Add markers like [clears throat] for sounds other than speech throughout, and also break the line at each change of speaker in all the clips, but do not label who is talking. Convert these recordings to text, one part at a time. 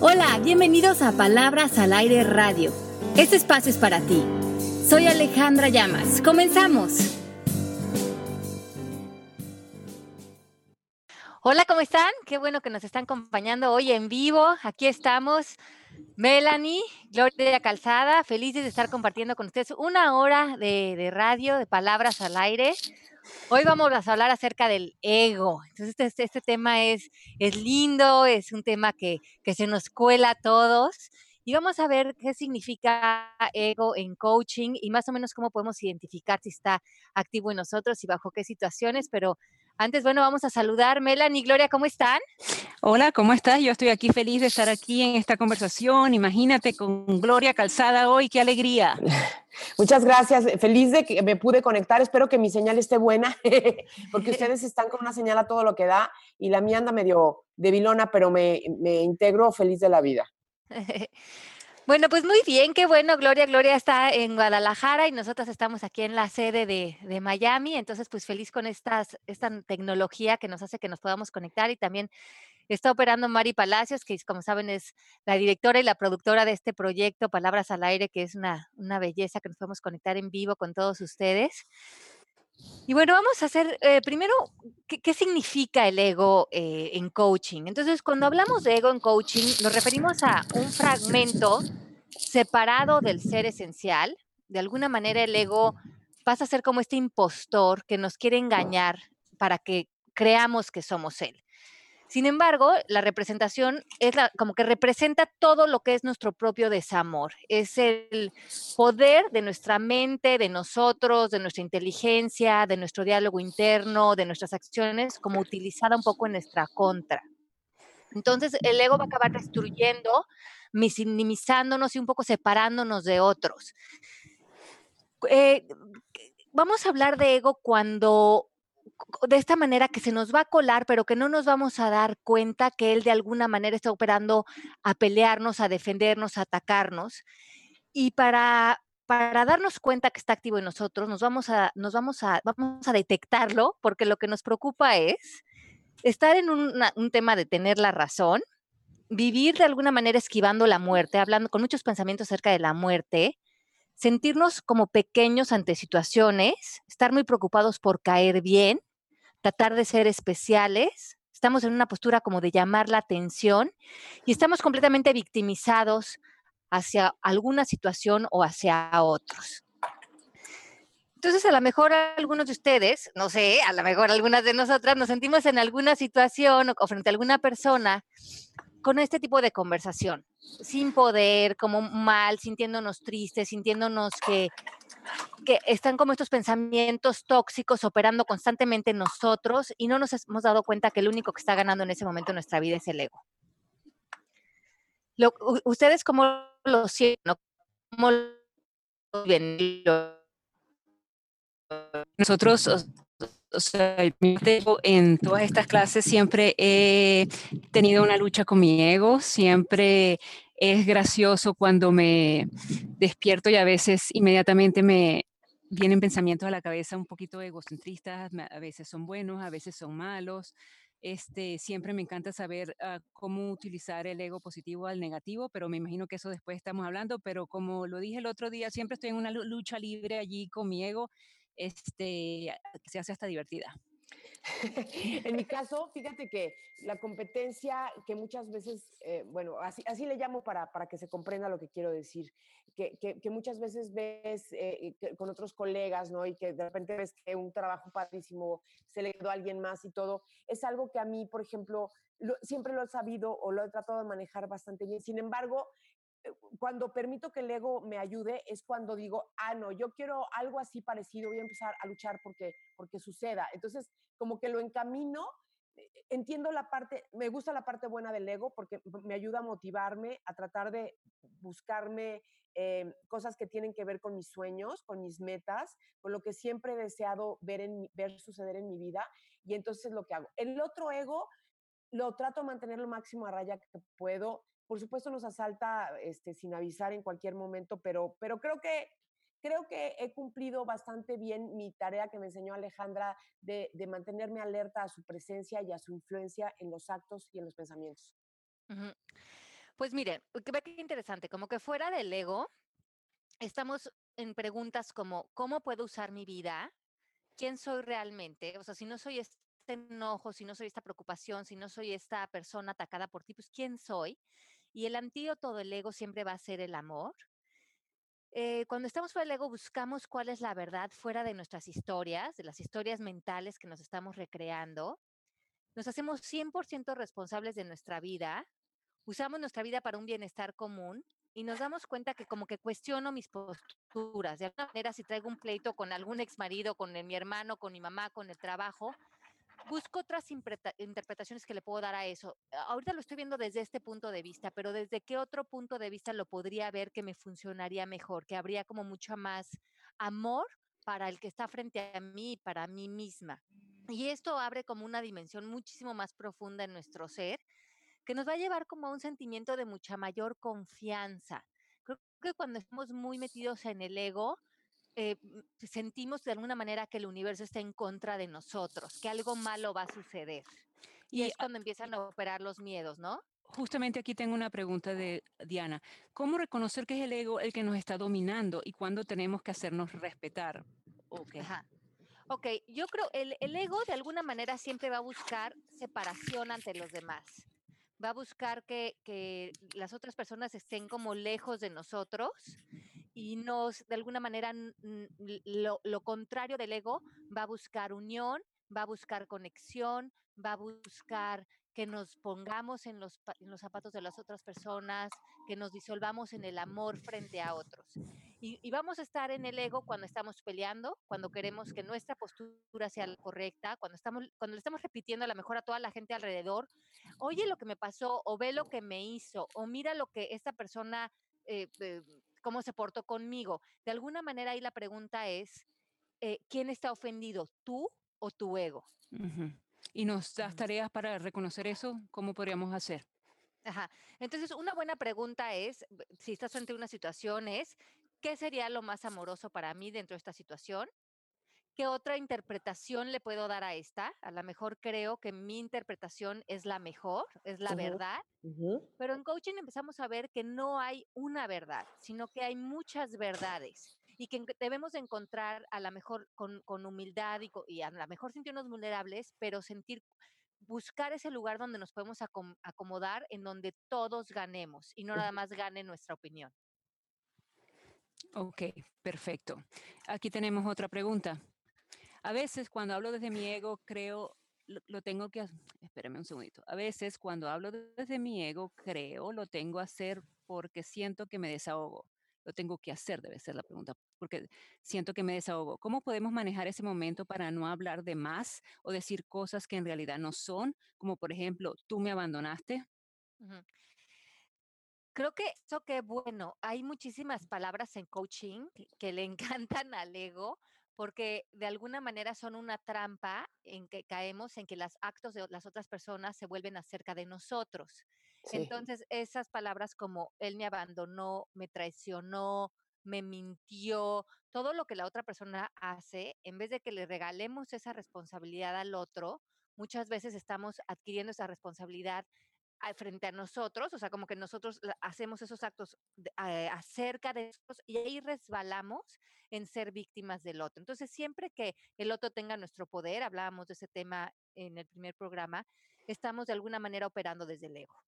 Hola, bienvenidos a Palabras al Aire Radio. Este espacio es para ti. Soy Alejandra Llamas. Comenzamos. Hola, ¿cómo están? Qué bueno que nos están acompañando hoy en vivo. Aquí estamos. Melanie, Gloria Calzada, felices de estar compartiendo con ustedes una hora de, radio, de palabras al aire. Hoy vamos a hablar acerca del ego. Entonces, este, este tema es, es lindo, es un tema que, que se nos cuela a todos. Y vamos a ver qué significa ego en coaching y más o menos cómo podemos identificar si está activo en nosotros y bajo qué situaciones. Pero antes, bueno, vamos a saludar. Melanie y Gloria, ¿cómo están?
Hola, ¿cómo estás? Yo estoy aquí feliz de estar aquí en esta conversación. Imagínate con Gloria Calzada hoy, qué alegría. [laughs]
Muchas gracias, feliz de que me pude conectar. Espero que mi señal esté buena, [laughs] porque [laughs] ustedes están con una señal a todo lo que da y la mía anda medio debilona, pero me, me integro feliz de la vida.
Bueno, pues muy bien, qué bueno, Gloria. Gloria está en Guadalajara y nosotros estamos aquí en la sede de, Miami. Entonces, pues feliz con estas, esta tecnología que nos hace que nos podamos conectar y también está operando Mari Palacios, que como saben es la directora y la productora de este proyecto Palabras al Aire, que es una, una belleza que nos podemos conectar en vivo con todos ustedes. Y bueno, vamos a hacer eh, primero, ¿qué, significa el ego eh, en coaching? Entonces, cuando hablamos de ego en coaching, nos referimos a un fragmento separado del ser esencial. De alguna manera, el ego pasa a ser como este impostor que nos quiere engañar para que creamos que somos él. Sin embargo, la representación es como que representa todo lo que es nuestro propio desamor. Es el poder de nuestra mente, de nosotros, de nuestra inteligencia, de nuestro diálogo interno, de nuestras acciones, como utilizada un poco en nuestra contra. Entonces, el ego va a acabar destruyendo, minimizándonos y un poco separándonos de otros. Eh, vamos a hablar de ego cuando de esta manera que se nos va a colar, pero que no nos vamos a dar cuenta que él de alguna manera está operando a pelearnos, a defendernos, a atacarnos. Y para, para darnos cuenta que está activo en nosotros, nos vamos a, nos vamos a, vamos a detectarlo, porque lo que nos preocupa es estar en un tema de tener la razón, vivir de alguna manera esquivando la muerte, hablando con muchos pensamientos acerca de la muerte, sentirnos como pequeños ante situaciones, estar muy preocupados por caer bien, tratar de ser especiales, estamos en una postura como de llamar la atención y estamos completamente victimizados hacia alguna situación o hacia otros. Entonces, a lo mejor algunos de ustedes, no sé, a lo mejor algunas de nosotras nos sentimos en alguna situación o frente a alguna persona con este tipo de conversación, sin poder, como mal, sintiéndonos tristes, sintiéndonos que, que están como estos pensamientos tóxicos operando constantemente en nosotros y no nos hemos dado cuenta que el único que está ganando en ese momento en nuestra vida es el ego. ¿Ustedes cómo lo sienten? ¿Cómo lo?
Nosotros en todas estas clases siempre he tenido una lucha con mi ego, siempre es gracioso cuando me despierto y a veces inmediatamente me vienen pensamientos a la cabeza un poquito egocentristas, a veces son buenos, a veces son malos. Este, siempre me encanta saber ah, cómo utilizar el ego positivo al negativo, pero me imagino que eso después estamos hablando, pero como lo dije el otro día, siempre estoy en una lucha libre allí con mi ego este, que se hace hasta divertida. [laughs]
en mi caso, fíjate que la competencia que muchas veces, eh, bueno, así, así le llamo para, para, que se comprenda lo que quiero decir, que, que, muchas veces ves eh, con otros colegas, ¿no? Y que de repente ves que un trabajo padrísimo se le quedó a alguien más y todo, es algo que a mí, por ejemplo, siempre lo he sabido o lo he tratado de manejar bastante bien. Sin embargo, eh, cuando permito que el ego me ayude es cuando digo, ah, no, yo quiero algo así parecido, voy a empezar a luchar porque, porque suceda. Entonces, como que lo encamino, eh, entiendo la parte, me gusta la parte buena del ego porque me ayuda a motivarme, a tratar de buscarme eh, cosas que tienen que ver con mis sueños, con mis metas, con lo que siempre he deseado ver, en, ver suceder en mi vida. Y entonces es lo que hago. El otro ego lo trato de mantener lo máximo a raya que puedo por supuesto nos asalta este, sin avisar en cualquier momento, pero, pero creo que creo que he cumplido bastante bien mi tarea que me enseñó Alejandra de, mantenerme alerta a su presencia y a su influencia en los actos y en los pensamientos.
Pues miren, ve qué interesante, como que fuera del ego, estamos en preguntas como, ¿cómo puedo usar mi vida? ¿Quién soy realmente? O sea, si no soy este enojo, si no soy esta preocupación, si no soy esta persona atacada por ti, pues ¿quién soy? Y el antídoto del ego siempre va a ser el amor. Eh, cuando estamos fuera del ego, buscamos cuál es la verdad fuera de nuestras historias, de las historias mentales que nos estamos recreando. Nos hacemos 100% responsables de nuestra vida. Usamos nuestra vida para un bienestar común y nos damos cuenta que como que cuestiono mis posturas. De alguna manera, si traigo un pleito con algún ex marido, con mi hermano, con mi mamá, con el trabajo, busco otras interpretaciones que le puedo dar a eso. Ahorita lo estoy viendo desde este punto de vista, pero desde qué otro punto de vista lo podría ver que me funcionaría mejor, que habría como mucho más amor para el que está frente a mí y para mí misma. Y esto abre como una dimensión muchísimo más profunda en nuestro ser, que nos va a llevar como a un sentimiento de mucha mayor confianza. Creo que cuando estamos muy metidos en el ego, eh, sentimos de alguna manera que el universo está en contra de nosotros, que algo malo va a suceder. Y, es cuando empiezan a operar los miedos, ¿no?
Justamente aquí tengo una pregunta de Diana. ¿Cómo reconocer que es el ego el que nos está dominando y cuándo tenemos que hacernos respetar?
Okay. Ok, yo creo el, el ego de alguna manera siempre va a buscar separación ante los demás va a buscar que, que, las otras personas estén como lejos de nosotros y nos, de alguna manera, lo, contrario del ego, va a buscar unión, va a buscar conexión, va a buscar que nos pongamos en los, zapatos de las otras personas, que nos disolvamos en el amor frente a otros. Y, y, vamos a estar en el ego cuando estamos peleando, cuando queremos que nuestra postura sea la correcta, cuando, estamos, cuando le estamos repitiendo a lo mejor a toda la gente alrededor, oye lo que me pasó, o ve lo que me hizo, o mira lo que esta persona... Eh, eh, cómo se portó conmigo. De alguna manera ahí la pregunta es, eh, ¿quién está ofendido, tú o tu ego?
¿Y nos das tareas para reconocer eso? ¿Cómo podríamos hacer?
Ajá. Entonces, una buena pregunta es, si estás frente a una situación, es, ¿qué sería lo más amoroso para mí dentro de esta situación? ¿Qué otra interpretación le puedo dar a esta? A lo mejor creo que mi interpretación es la mejor, es la uh -huh. verdad, uh -huh. pero en coaching empezamos a ver que no hay una verdad, sino que hay muchas verdades y que debemos encontrar a lo mejor con, con humildad y, y, a lo mejor sentirnos vulnerables, pero sentir, buscar ese lugar donde nos podemos acom acomodar, en donde todos ganemos y no nada más gane nuestra opinión.
Ok, perfecto. Aquí tenemos otra pregunta. A veces cuando hablo desde mi ego, creo, lo, lo, tengo que, espérame un segundito, a veces cuando hablo desde mi ego, creo, lo tengo que hacer porque siento que me desahogo. Lo tengo que hacer, debe ser la pregunta, porque siento que me desahogo. ¿Cómo podemos manejar ese momento para no hablar de más o decir cosas que en realidad no son? Como por ejemplo, tú me abandonaste. Uh -huh.
Creo que eso que bueno, hay muchísimas palabras en coaching que le [laughs] encantan al ego porque de alguna manera son una trampa en que caemos en que los actos de las otras personas se vuelven acerca de nosotros. Sí. Entonces, esas palabras como él me abandonó, me traicionó, me mintió, todo lo que la otra persona hace, en vez de que le regalemos esa responsabilidad al otro, muchas veces estamos adquiriendo esa responsabilidad frente a nosotros, o sea, como que nosotros hacemos esos actos eh, acerca de nosotros y ahí resbalamos en ser víctimas del otro. Entonces, siempre que el otro tenga nuestro poder, hablábamos de ese tema en el primer programa, estamos de alguna manera operando desde el ego.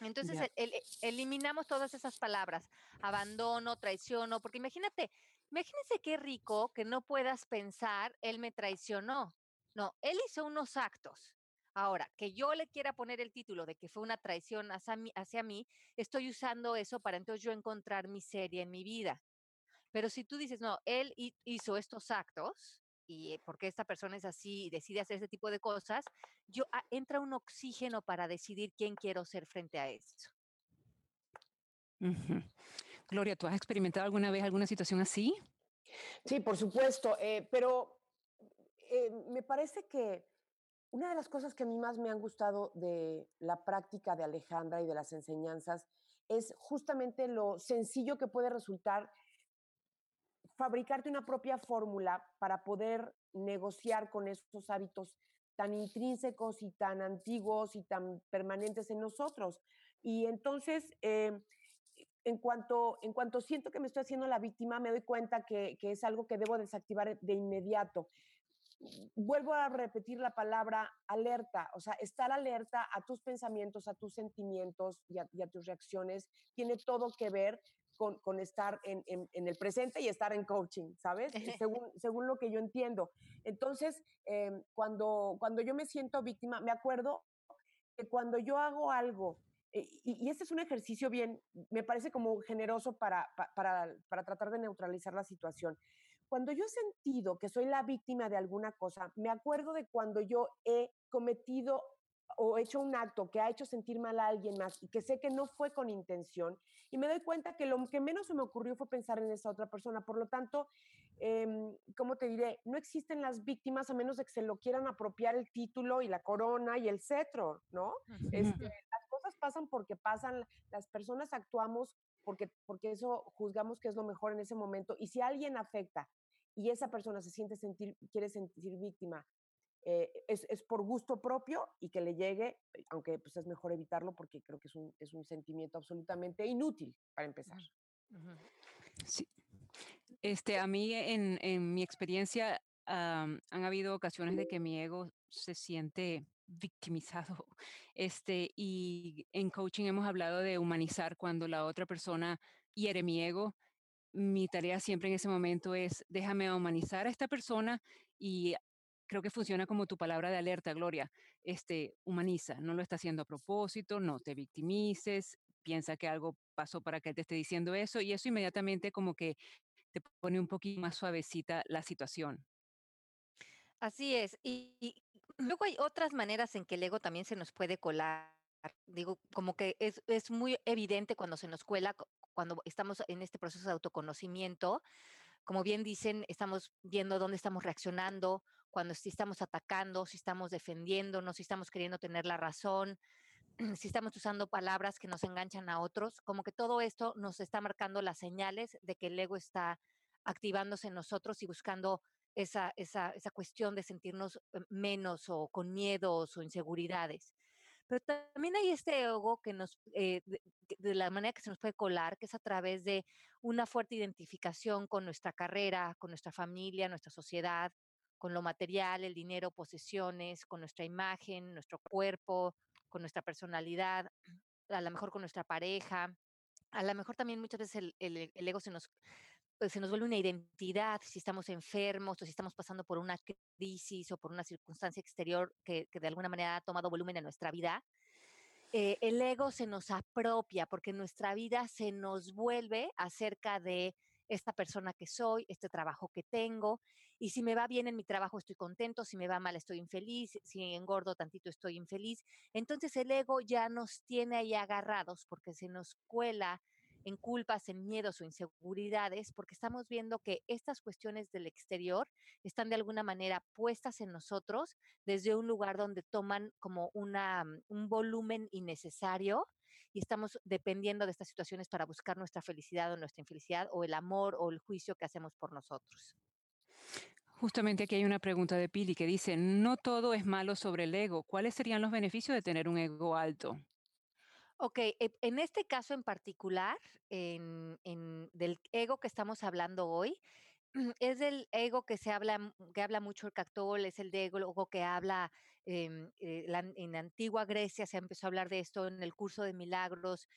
Entonces, el, el, eliminamos todas esas palabras, abandono, traiciono, porque imagínate, imagínense qué rico que no puedas pensar, él me traicionó. No, él hizo unos actos Ahora, que yo le quiera poner el título de que fue una traición hacia mí, hacia mí, estoy usando eso para entonces yo encontrar miseria en mi vida. Pero si tú dices, no, él hizo estos actos y eh, porque esta persona es así y decide hacer ese tipo de cosas, yo ah, entra un oxígeno para decidir quién quiero ser frente a esto.
Uh -huh. Gloria, ¿tú has experimentado alguna vez alguna situación así?
Sí, por supuesto, eh, pero eh, me parece que una de las cosas que a mí más me han gustado de la práctica de Alejandra y de las enseñanzas es justamente lo sencillo que puede resultar fabricarte una propia fórmula para poder negociar con estos hábitos tan intrínsecos y tan antiguos y tan permanentes en nosotros. Y entonces, em, en cuanto, en cuanto siento que me estoy haciendo la víctima, me doy cuenta que, que es algo que debo desactivar de inmediato vuelvo a repetir la palabra alerta, o sea, estar alerta a tus pensamientos, a tus sentimientos y a, tus reacciones, tiene todo que ver con, con estar en, en, el presente y estar en coaching, ¿sabes? [laughs] según, según lo que yo entiendo. Entonces, em, cuando, cuando yo me siento víctima, me acuerdo que cuando yo hago algo, eh, y, y, este es un ejercicio bien, me parece como generoso para, para, para tratar de neutralizar la situación cuando yo he sentido que soy la víctima de alguna cosa, me acuerdo de cuando yo he cometido o hecho un acto que ha hecho sentir mal a alguien más y que sé que no fue con intención y me doy cuenta que lo que menos se me ocurrió fue pensar en esa otra persona. Por lo tanto, eh, ¿cómo te diré? No existen las víctimas a menos de que se lo quieran apropiar el título y la corona y el cetro, ¿no? Este, las cosas pasan porque pasan, las personas actuamos porque, porque eso juzgamos que es lo mejor en ese momento y si alguien afecta y esa persona se siente sentir, quiere sentir víctima, eh, es, es, por gusto propio y que le llegue, aunque pues es mejor evitarlo porque creo que es un, es un sentimiento absolutamente inútil para empezar.
Sí. Este, a mí en, en mi experiencia han habido ocasiones de que mi ego se siente victimizado. [laughs] Este, y en coaching hemos hablado de humanizar cuando la otra persona hiere mi ego mi tarea siempre en ese momento es déjame humanizar a esta persona y creo que funciona como tu palabra de alerta, Gloria. Este, humaniza, no lo está haciendo a propósito, no te victimices, piensa que algo pasó para que él te esté diciendo eso y eso inmediatamente como que te pone un poquito más suavecita la situación.
Así es. Y, luego hay otras maneras en que el ego también se nos puede colar. Digo, como que es, es muy evidente cuando se nos cuela cuando estamos en este proceso de autoconocimiento, como bien dicen, estamos viendo dónde estamos reaccionando, cuando si estamos atacando, si estamos defendiéndonos, si estamos queriendo tener la razón, [clears throat] si estamos usando palabras que nos enganchan a otros, como que todo esto nos está marcando las señales de que el ego está activándose en nosotros y buscando esa, esa, esa cuestión de sentirnos eh, menos o con miedos o inseguridades. Pero también hay este ego que nos, eh, de, la manera que se nos puede colar, que es a través de una fuerte identificación con nuestra carrera, con nuestra familia, nuestra sociedad, con lo material, el dinero, posesiones, con nuestra imagen, nuestro cuerpo, con nuestra personalidad, a lo mejor con nuestra pareja. A lo mejor también muchas veces el, el, el ego se nos se nos vuelve una identidad, si estamos enfermos o si estamos pasando por una crisis o por una circunstancia exterior que, de alguna manera ha tomado volumen en nuestra vida, eh, el ego se nos apropia porque nuestra vida se nos vuelve acerca de esta persona que soy, este trabajo que tengo, y si me va bien en mi trabajo estoy contento, si me va mal estoy infeliz, si engordo tantito estoy infeliz. Entonces el ego ya nos tiene ahí agarrados porque se nos cuela en culpas, en miedos o inseguridades, porque estamos viendo que estas cuestiones del exterior están de alguna manera puestas en nosotros desde un lugar donde toman como una, mm, un volumen innecesario y estamos dependiendo de estas situaciones para buscar nuestra felicidad o nuestra infelicidad o el amor o el juicio que hacemos por nosotros.
Justamente aquí hay una pregunta de Pili que dice, no todo es malo sobre el ego. ¿Cuáles serían los beneficios de tener un ego alto?
Ok, e, en este caso en particular, del ego que estamos hablando hoy, [clears throat] es el ego que se habla, que habla mucho el Cactol, es el de ego que habla em, eh, en antigua Grecia, se empezó a hablar de esto en el curso de milagros.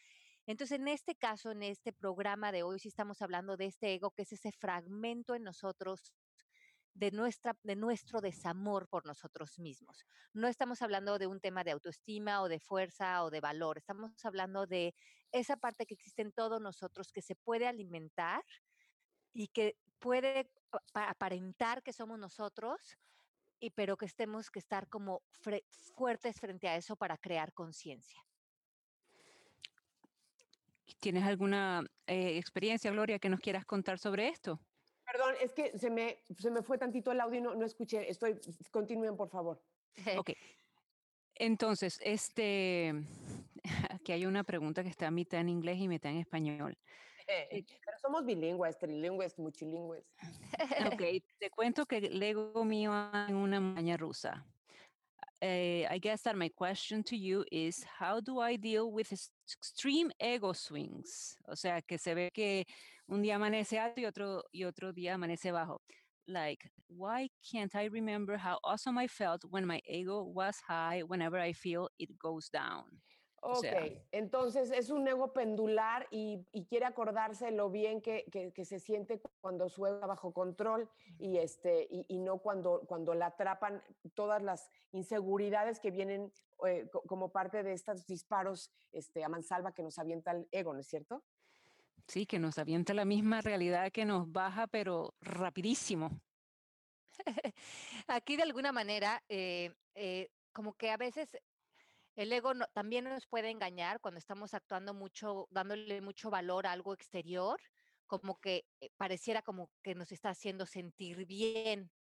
Entonces, en este caso, en este programa de hoy, sí estamos hablando de este ego, que es ese fragmento en nosotros de, nuestra, de nuestro desamor por nosotros mismos. No estamos hablando de un tema de autoestima o de fuerza o de valor, estamos hablando de esa parte que existe en todos nosotros que se puede alimentar y que puede aparentar que somos nosotros, y, pero que estemos que estar como fuertes frente a eso para crear conciencia.
¿Tienes alguna eh, experiencia, Gloria, que nos quieras contar sobre esto?
Perdón, es que se me, se me fue tantito el audio y no, no escuché. Estoy, continúen, por favor. [laughs]
Ok. Entonces, este, [laughs] aquí hay una pregunta que está a mitad en inglés y mitad en español. [laughs]
Eh, pero somos bilingües, trilingües, muchilingües.
Ok, te cuento que el ego mío en una montaña rusa. Uh, I guess that my question to you is how do I deal with extreme ego swings? O sea, que se ve que un día amanece alto y otro, y otro día amanece bajo. Like, why can't I remember how awesome I felt when my ego was high whenever I feel it goes down?
Ok, sea, entonces es un ego pendular y, y quiere acordarse lo bien que, que, que, se siente cuando su ego está bajo control y, este, y, y, no cuando, cuando la atrapan todas las inseguridades que vienen eh, como parte de estos disparos este, a mansalva que nos avienta el ego, ¿no es cierto?
Sí, que nos avienta la misma realidad que nos baja, pero rapidísimo. [laughs]
Aquí de alguna manera, eh, eh, como que a veces el ego también nos puede engañar cuando estamos actuando mucho, dándole mucho valor a algo exterior, como que eh, pareciera como que nos está haciendo sentir bien.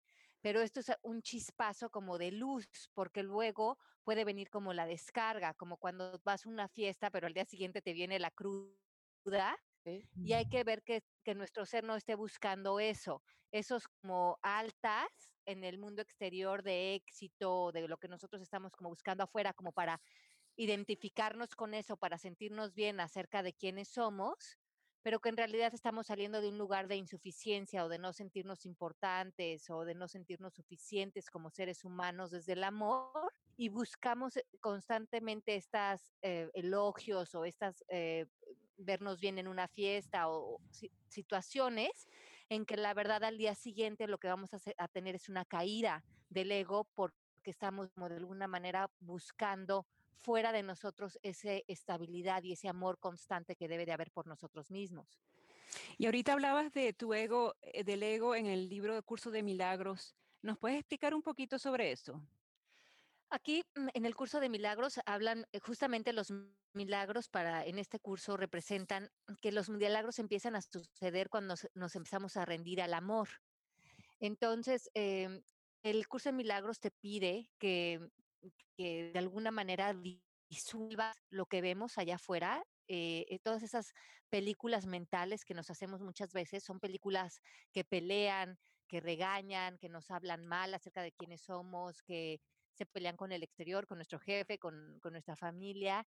Pero esto es un chispazo como de luz, porque luego puede venir como la descarga, como cuando vas a una fiesta, pero al día siguiente te viene la cruda y hay que ver que, que, nuestro ser no esté buscando eso, esos como altas en el mundo exterior de éxito, de lo que nosotros estamos como buscando afuera, como para identificarnos con eso, para sentirnos bien acerca de quiénes somos, pero que en realidad estamos saliendo de un lugar de insuficiencia o de no sentirnos importantes o de no sentirnos suficientes como seres humanos desde el amor y buscamos eh, constantemente estas eh, elogios o estas eh, vernos bien en una fiesta o, situaciones en que la verdad al día siguiente lo que vamos a, a tener es una caída del ego porque estamos de alguna manera buscando fuera de nosotros esa estabilidad y ese amor constante que debe de haber por nosotros mismos.
Y ahorita hablabas de tu ego, eh, del ego en el libro de Curso de Milagros. ¿Nos puedes explicar un poquito sobre esto?
Aquí mm, en el curso de milagros hablan eh, justamente los milagros para en este curso representan que los milagros empiezan a suceder cuando nos empezamos a rendir al amor. Entonces, em, el curso de milagros te pide que que de alguna manera disuelva lo que vemos allá afuera. Eh, eh, todas esas películas mentales que nos hacemos muchas veces son películas que pelean, que regañan, que nos hablan mal acerca de quiénes somos, que se pelean con el exterior, con nuestro jefe, con, nuestra familia.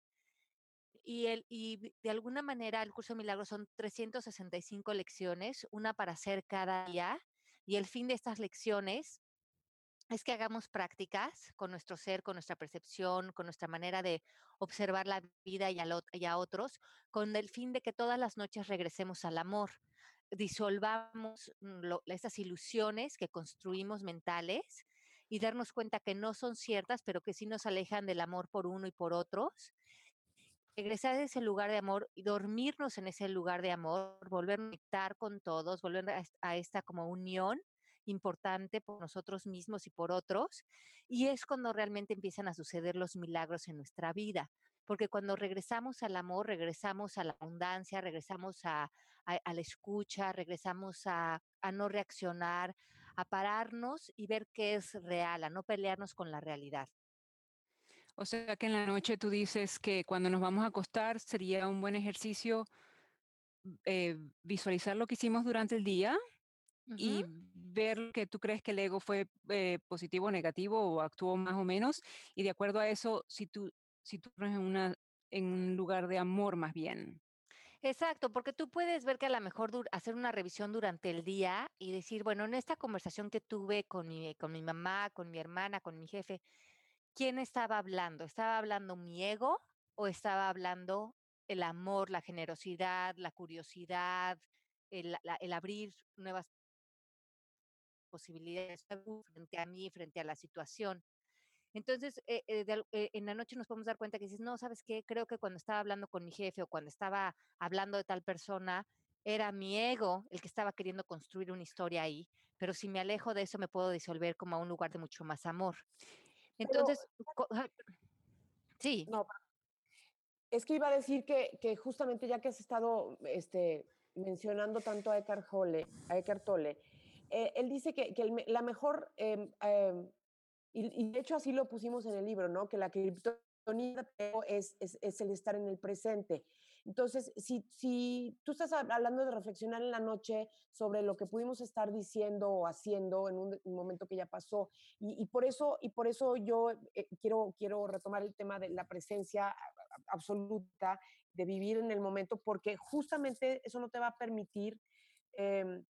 Y, de alguna manera el curso de milagros son 365 lecciones, una para hacer cada día. Y el fin de estas lecciones es que hagamos prácticas con nuestro ser, con nuestra percepción, con nuestra manera de observar la vida y a, otros, con el fin de que todas las noches regresemos al amor, disolvamos mm, esas ilusiones que construimos mentales y darnos cuenta que no son ciertas, pero que sí nos alejan del amor por uno y por otros. Regresar a ese lugar de amor y dormirnos en ese lugar de amor, volver a conectar con todos, volver a esta como unión importante por nosotros mismos y por otros, y es cuando realmente empiezan a suceder los milagros en nuestra vida, porque cuando regresamos al amor, regresamos a la abundancia, regresamos a, la escucha, regresamos a, a no reaccionar, a pararnos y ver qué es real, a no pelearnos con la realidad.
O sea que en la noche tú dices que cuando nos vamos a acostar sería un buen ejercicio eh, visualizar lo que hicimos durante el día y ver que tú crees que el ego fue eh, positivo o negativo o actuó más o menos y de acuerdo a eso si tú si tú en una en un lugar de amor más bien
Exacto, porque tú puedes ver que a lo mejor hacer una revisión durante el día y decir, bueno, en esta conversación que tuve con mi, con mi mamá, con mi hermana, con mi jefe, ¿quién estaba hablando? ¿Estaba hablando mi ego o estaba hablando el amor, la generosidad, la curiosidad, el, el abrir nuevas posibilidades frente a mí, frente a la situación. Entonces, eh, eh, eh, en la noche nos podemos dar cuenta que dices, no, ¿sabes qué? Creo que cuando estaba hablando con mi jefe o cuando estaba hablando de tal persona, era mi ego el que estaba queriendo construir una historia ahí, pero si me alejo de eso me puedo disolver como a un lugar de mucho más amor. Entonces, sí.
No, es que iba a decir que, que, justamente ya que has estado este, mencionando tanto a Eckhart Tolle, a Eckhart Tolle eh, él dice que, la mejor, em, em, y, de hecho así lo pusimos en el libro, ¿no? Que la es, es, es, el estar en el presente. Entonces, si, si tú estás hablando de reflexionar en la noche sobre lo que pudimos estar diciendo o haciendo en un, momento que ya pasó, y, y, por eso, y por eso yo eh, quiero, quiero retomar el tema de la presencia absoluta, de vivir en el momento, porque justamente eso no te va a permitir eh,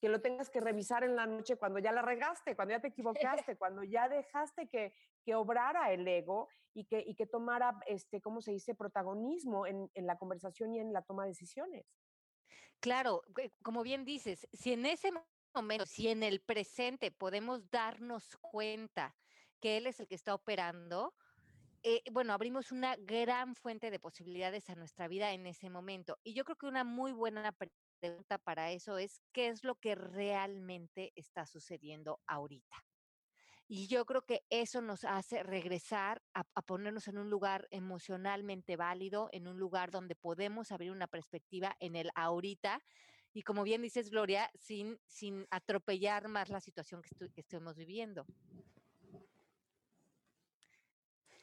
que lo tengas que revisar en la noche cuando ya la regaste, cuando ya te [laughs] equivocaste, cuando ya dejaste que, que obrara el ego y que, y que tomara, este, ¿cómo se dice?, protagonismo en, en la conversación y en la toma de decisiones.
Claro, como bien dices, si en ese momento, si en el presente podemos darnos cuenta que él es el que está operando, eh, bueno, abrimos una gran fuente de posibilidades a nuestra vida en ese momento. Y yo creo que una muy buena pregunta para eso es, ¿qué es lo que realmente está sucediendo ahorita? Y yo creo que eso nos hace regresar a, ponernos en un lugar emocionalmente válido, en un lugar donde podemos abrir una perspectiva en el ahorita. Y como bien dices, Gloria, sin, sin atropellar más la situación que, estu que estemos viviendo.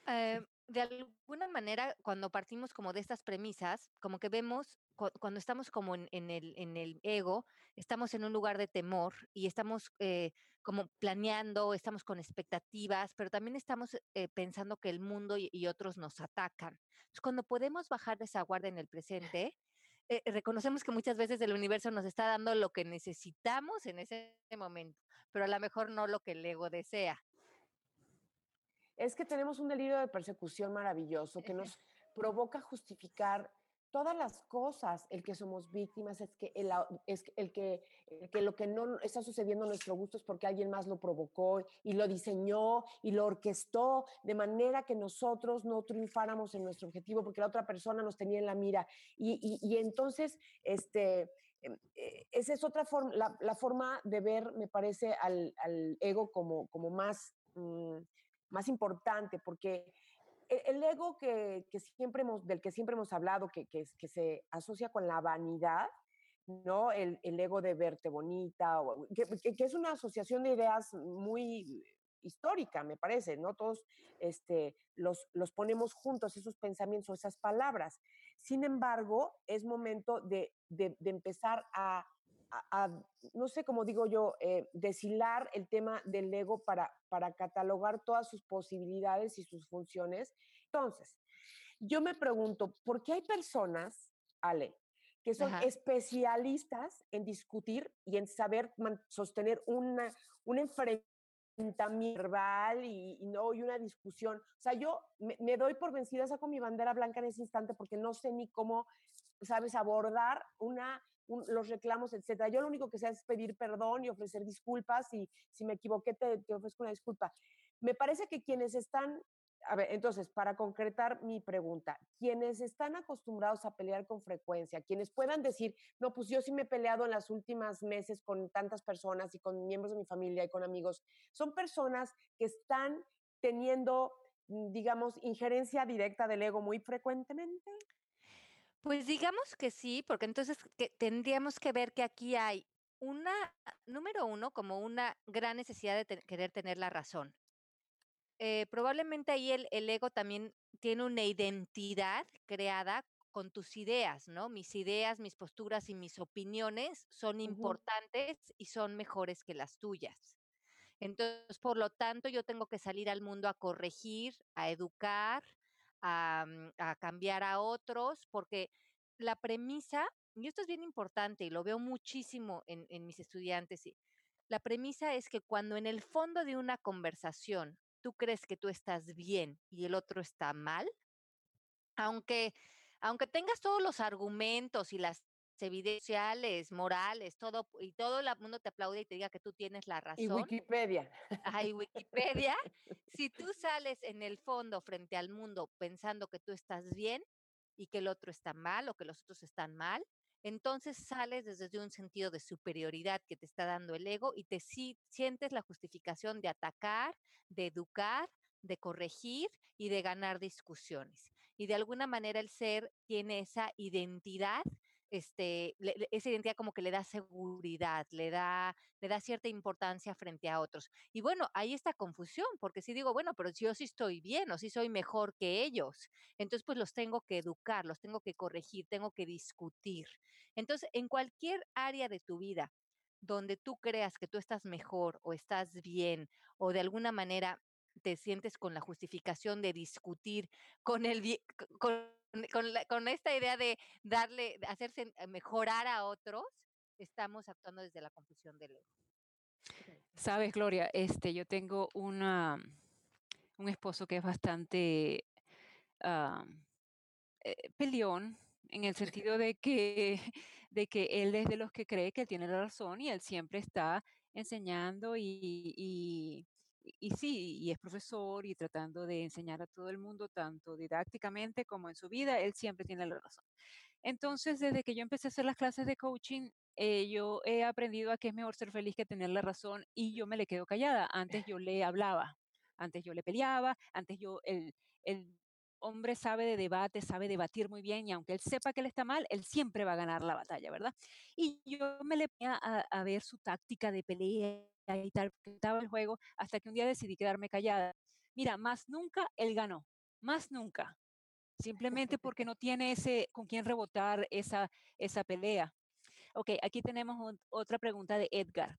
Eh, de alguna manera, cuando partimos como de estas premisas, como que vemos cuando estamos como en, el, ego, estamos en un lugar de temor y estamos eh, como planeando, estamos con expectativas, pero también estamos eh, pensando que el mundo y, otros nos atacan. Entonces, cuando podemos bajar de esa guardia en el presente, reconocemos que muchas veces el universo nos está dando lo que necesitamos en ese momento, pero a lo mejor no lo que el ego desea.
Es que tenemos un delirio de persecución maravilloso que nos provoca justificar todas las cosas, el que somos víctimas, es que, el, es el que, el que lo que no está sucediendo a nuestro gusto es porque alguien más lo provocó y lo diseñó y lo orquestó de manera que nosotros no triunfáramos en nuestro objetivo porque la otra persona nos tenía en la mira. Y, y, y entonces, este, em, eh, esa es otra forma, la, la, forma de ver, me parece, al, al ego como, como más, mmm, más importante, porque e, el ego que, siempre del que siempre hemos hablado, que, se asocia con la vanidad, ¿no? El, ego de verte bonita, o, que, es una asociación de ideas muy histórica, me parece, ¿no? Todos este, los, los ponemos juntos, esos pensamientos, esas palabras. Sin embargo, es momento de empezar a, a, a, no sé cómo digo yo, eh, deshilar el tema del ego para, para catalogar todas sus posibilidades y sus funciones. Entonces, yo me pregunto, ¿por qué hay personas, Ale, que son Ajá. especialistas en discutir y en saber sostener una, un enfrentamiento verbal y, y, no y una discusión. O sea, yo me, me, doy por vencida, saco mi bandera blanca en ese instante porque no sé ni cómo, sabes, abordar una los reclamos, etcétera. Yo lo único que sé es pedir perdón y ofrecer disculpas y si me equivoqué te, te ofrezco una disculpa. Me parece que quienes están a ver, entonces, para concretar mi pregunta, quienes están acostumbrados a pelear con frecuencia, quienes puedan decir, no, pues yo sí me he peleado en las últimas meses con tantas personas y con miembros de mi familia y con amigos, son personas que están teniendo, mm, digamos, injerencia directa del ego muy frecuentemente.
Pues digamos que sí, porque entonces que tendríamos que ver que aquí hay una, número uno, como una gran necesidad de te querer tener la razón. Eh, probablemente ahí el, el ego también tiene una identidad creada con tus ideas, ¿no? Mis ideas, mis posturas y mis opiniones son uh -huh. importantes y son mejores que las tuyas. Entonces, por lo tanto, yo tengo que salir al mundo a corregir, a educar, a, mm, a cambiar a otros, porque la premisa, y esto es bien importante y lo veo muchísimo en, en mis estudiantes, y la premisa es que cuando en el fondo de una conversación tú crees que tú estás bien y el otro está mal, aunque, aunque tengas todos los argumentos y las evidenciales, morales, todo, y todo el mundo te aplaude y te diga que tú tienes la razón.
Y Wikipedia.
Ay, Wikipedia. [laughs] si tú sales en el fondo frente al mundo pensando que tú estás bien y que el otro está mal o que los otros están mal, entonces sales desde un sentido de superioridad que te está dando el ego y te si, sientes la justificación de atacar, de educar, de corregir y de ganar discusiones. Y de alguna manera el ser tiene esa identidad este, esa identidad como que le da seguridad, le da, le da cierta importancia frente a otros. Y bueno, hay esta confusión, porque si digo, bueno, pero si yo sí estoy bien o si soy mejor que ellos, entonces pues los tengo que educar, los tengo que corregir, tengo que discutir. Entonces, en cualquier área de tu vida donde tú creas que tú estás mejor o estás bien o de alguna manera te sientes con la justificación de discutir con el con con, esta idea de darle, hacerse eh, mejorar a otros, estamos actuando desde la confusión del ego.
Sabes, Gloria, este, yo tengo una, un esposo que es bastante uh, peleón en el sentido de que, de que él es de los que cree que tiene la razón y él siempre está enseñando y, y sí, y es profesor y tratando de enseñar a todo el mundo, tanto didácticamente como en su vida, él siempre tiene la razón. Entonces, desde que yo empecé a hacer las clases de coaching, eh, yo he aprendido a que es mejor ser feliz que tener la razón y yo me le quedo callada. Antes yo le hablaba, antes yo le peleaba, antes yo, el, el hombre sabe de debate, sabe debatir muy bien y aunque él sepa que él está mal, él siempre va a ganar la batalla, ¿verdad? Y yo me le ponía a, a ver su táctica de pelea y tal, estaba el juego, hasta que un día decidí quedarme callada. Mira, más nunca él ganó, más nunca. Simplemente [laughs] porque no tiene ese con quién rebotar esa, esa pelea. Ok, aquí tenemos otra pregunta de Edgar.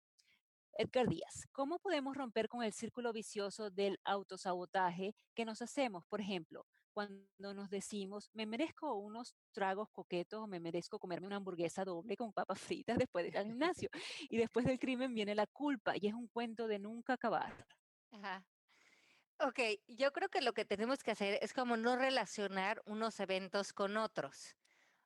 Edgar Díaz, ¿cómo podemos romper con el círculo vicioso del autosabotaje que nos hacemos? Por ejemplo, cuando nos decimos, me merezco unos tragos coquetos o me merezco comerme una hamburguesa doble con papas fritas después del gimnasio. [laughs] Y después del crimen viene la culpa y es un cuento de nunca acabar.
Ajá. Ok, yo creo que lo que tenemos que hacer es como no relacionar unos eventos con otros.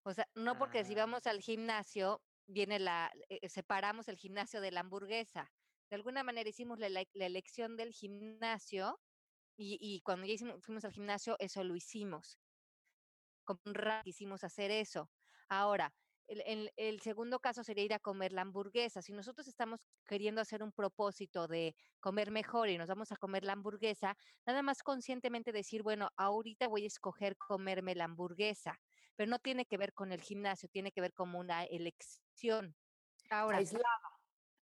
O sea, no porque si ah. vamos al gimnasio, viene la, eh, separamos el gimnasio de la hamburguesa. De alguna manera hicimos la, la elección del gimnasio y, cuando ya fuimos al gimnasio, eso lo hicimos. Como un rato quisimos hacer eso. Ahora, el, el, segundo caso sería ir a comer la hamburguesa. Si nosotros estamos queriendo hacer un propósito de comer mejor y nos vamos a comer la hamburguesa, nada más conscientemente decir, bueno, ahorita voy a escoger comerme la hamburguesa, pero no tiene que ver con el gimnasio, tiene que ver como una elección.
Ahora, aislada.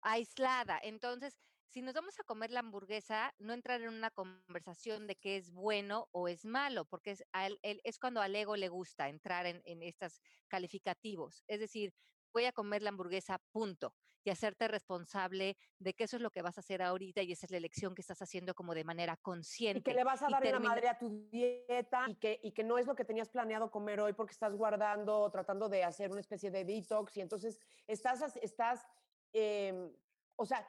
Aislada. Entonces, si nos vamos a comer la hamburguesa, no entrar en una conversación de qué es bueno o es malo, porque es, es cuando al ego le gusta entrar en, en estos calificativos. Es decir, voy a comer la hamburguesa, punto. Y hacerte responsable de que eso es lo que vas a hacer ahorita y esa es la elección que estás haciendo como de manera consciente. Y
que le vas a dar una madre a tu dieta y que, y que no es lo que tenías planeado comer hoy porque estás guardando o tratando de hacer una especie de detox y entonces estás, estás em, o sea,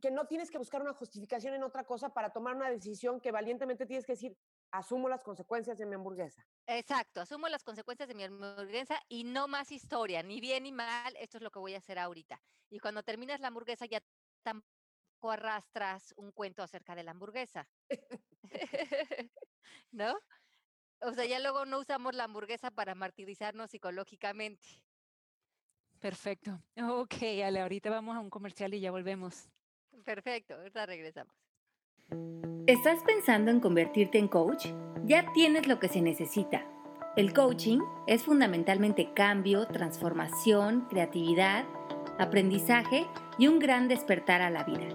que no tienes que buscar una justificación en otra cosa para tomar una decisión que valientemente tienes que decir, asumo las consecuencias de mi hamburguesa.
Exacto, asumo las consecuencias de mi hamburguesa y no más historia, ni bien ni mal, esto es lo que voy a hacer ahorita. Y cuando terminas la hamburguesa ya tampoco arrastras un cuento acerca de la hamburguesa. [laughs] ¿No? O sea, ya luego no usamos la hamburguesa para martirizarnos psicológicamente.
Perfecto. Ok, Ale, ahorita vamos a un comercial y ya volvemos.
Perfecto, ahorita regresamos.
¿Estás pensando en convertirte en coach? Ya tienes lo que se necesita. El coaching es fundamentalmente cambio, transformación, creatividad, aprendizaje y un gran despertar a la vida.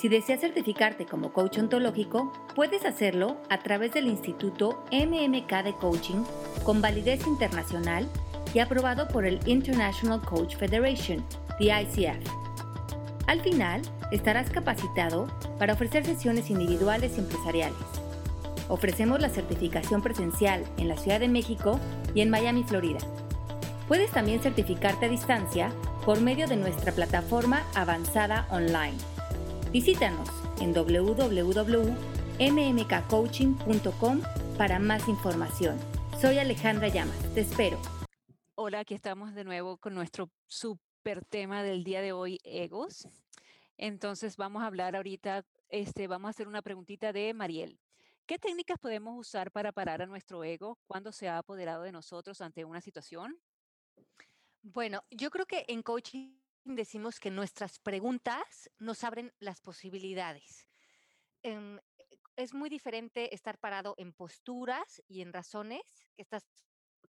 Si deseas certificarte como coach ontológico, puedes hacerlo a través del Instituto MMK de Coaching con validez internacional y aprobado por el International Coach Federation, the ICF. Al final, estarás capacitado para ofrecer sesiones individuales y empresariales. Ofrecemos la certificación presencial en la Ciudad de México y en Miami, Florida. Puedes también certificarte a distancia por medio de nuestra plataforma avanzada online. Visítanos en www.mmkcoaching.com para más información. Soy Alejandra Llamas, te espero.
Hola, aquí estamos de nuevo con nuestro super tema del día de hoy, egos. Entonces vamos a hablar ahorita, este, vamos a hacer una preguntita de Mariel. ¿Qué técnicas podemos usar para parar a nuestro ego cuando se ha apoderado de nosotros ante una situación?
Bueno, yo creo que en coaching decimos que nuestras preguntas nos abren las posibilidades. Em, es muy diferente estar parado en posturas y en razones, que estás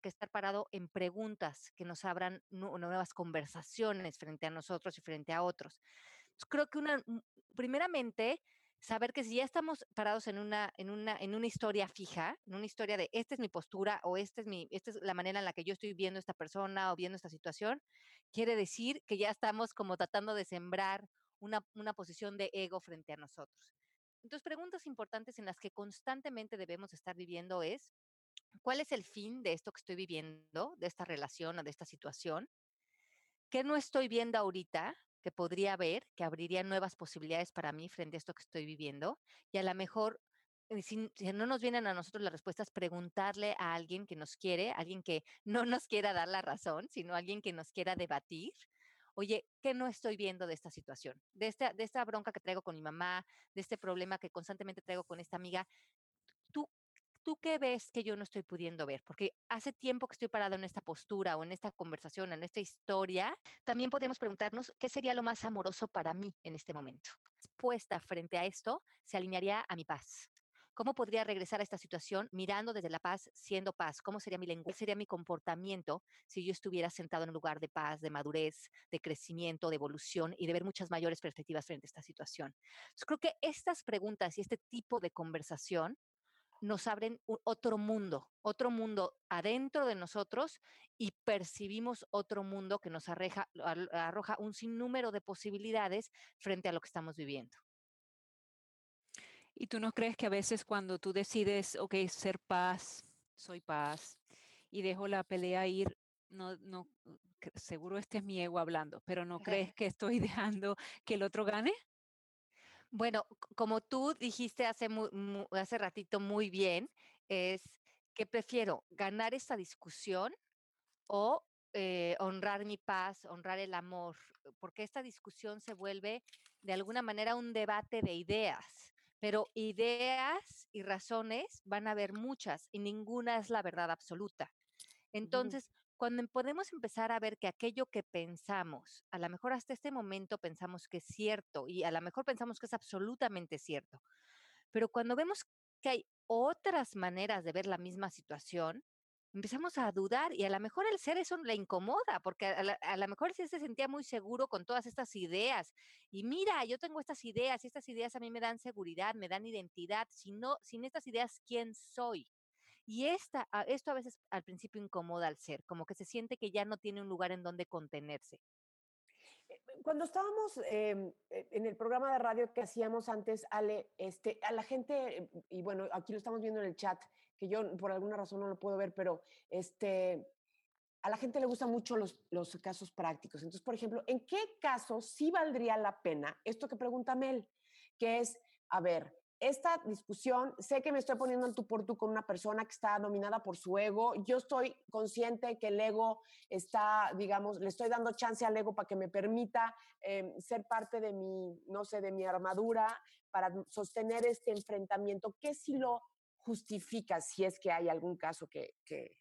que estar parado en preguntas que nos abran nuevas conversaciones frente a nosotros y frente a otros. creo que una, mm, primeramente, saber que si ya estamos parados en una, en una, en una historia fija, en una historia de esta es mi postura o esta es, mi, esta es la manera en la que yo estoy viendo esta persona o viendo esta situación, quiere decir que ya estamos como tratando de sembrar una, una posición de ego frente a nosotros. Entonces, preguntas importantes en las que constantemente debemos estar viviendo es, ¿cuál es el fin de esto que estoy viviendo, de esta relación o de esta situación? ¿Qué no estoy viendo ahorita que podría ver, que abriría nuevas posibilidades para mí frente a esto que estoy viviendo? Y a lo mejor eh, si, no nos vienen a nosotros las respuestas, preguntarle a alguien que nos quiere, alguien que no nos quiera dar la razón, sino alguien que nos quiera debatir, oye, ¿qué no estoy viendo de esta situación? De esta, de esta bronca que traigo con mi mamá, de este problema que constantemente traigo con esta amiga. ¿Tú, ¿Tú qué ves que yo no estoy pudiendo ver? Porque hace tiempo que estoy parado en esta postura o en esta conversación, en esta historia. También podemos preguntarnos qué sería lo más amoroso para mí en este momento. Respuesta frente a esto se alinearía a mi paz. ¿Cómo podría regresar a esta situación mirando desde la paz, siendo paz? ¿Cómo sería mi lenguaje? sería mi comportamiento si yo estuviera sentado en un lugar de paz, de madurez, de crecimiento, de evolución y de ver muchas mayores perspectivas frente a esta situación? creo que estas preguntas y este tipo de conversación nos abren otro mundo, otro mundo adentro de nosotros y percibimos otro mundo que nos arroja un sinnúmero de posibilidades frente a lo que estamos viviendo.
¿Y tú no crees que a veces cuando tú decides, ok, ser paz, soy paz, y dejo la pelea ir, no, no, seguro este es mi ego hablando, pero ¿no [laughs] crees que estoy [laughs] dejando que el otro gane?
Bueno, como tú dijiste hace, hace ratito muy bien, es que prefiero ganar esta discusión o eh, honrar mi paz, honrar el amor, porque esta discusión se vuelve de alguna manera un debate de ideas. Pero ideas y razones van a haber muchas y ninguna es la verdad absoluta. Entonces, cuando podemos empezar a ver que aquello que pensamos, a lo mejor hasta este momento pensamos que es cierto y a lo mejor pensamos que es absolutamente cierto, pero cuando vemos que hay otras maneras de ver la misma situación, empezamos a dudar y a lo mejor el ser eso le incomoda, porque a, lo mejor sí se sentía muy seguro con todas estas ideas. Y mira, yo tengo estas ideas y estas ideas a mí me dan seguridad, me dan identidad. Si no, sin estas ideas, ¿quién soy? Y esta, esto a veces al principio incomoda al ser, como que se siente que ya no tiene un lugar en donde contenerse.
Eh, cuando estábamos em, eh, en el programa de radio que hacíamos antes, Ale, este, a la gente, y bueno, aquí lo estamos viendo en el chat, que yo por alguna razón no lo puedo ver, pero este, a la gente le gustan mucho los, los casos prácticos. Entonces, por ejemplo, ¿en qué casos sí valdría la pena esto que pregunta Mel? Que es, a ver, esta discusión, sé que me estoy poniendo en tu por tú con una persona que está dominada por su ego. Yo estoy consciente que el ego está, digamos, le estoy dando chance al ego para que me permita em, ser parte de mi, no sé, de mi armadura para sostener este enfrentamiento. ¿Qué si lo justifica si es que hay algún caso que, que,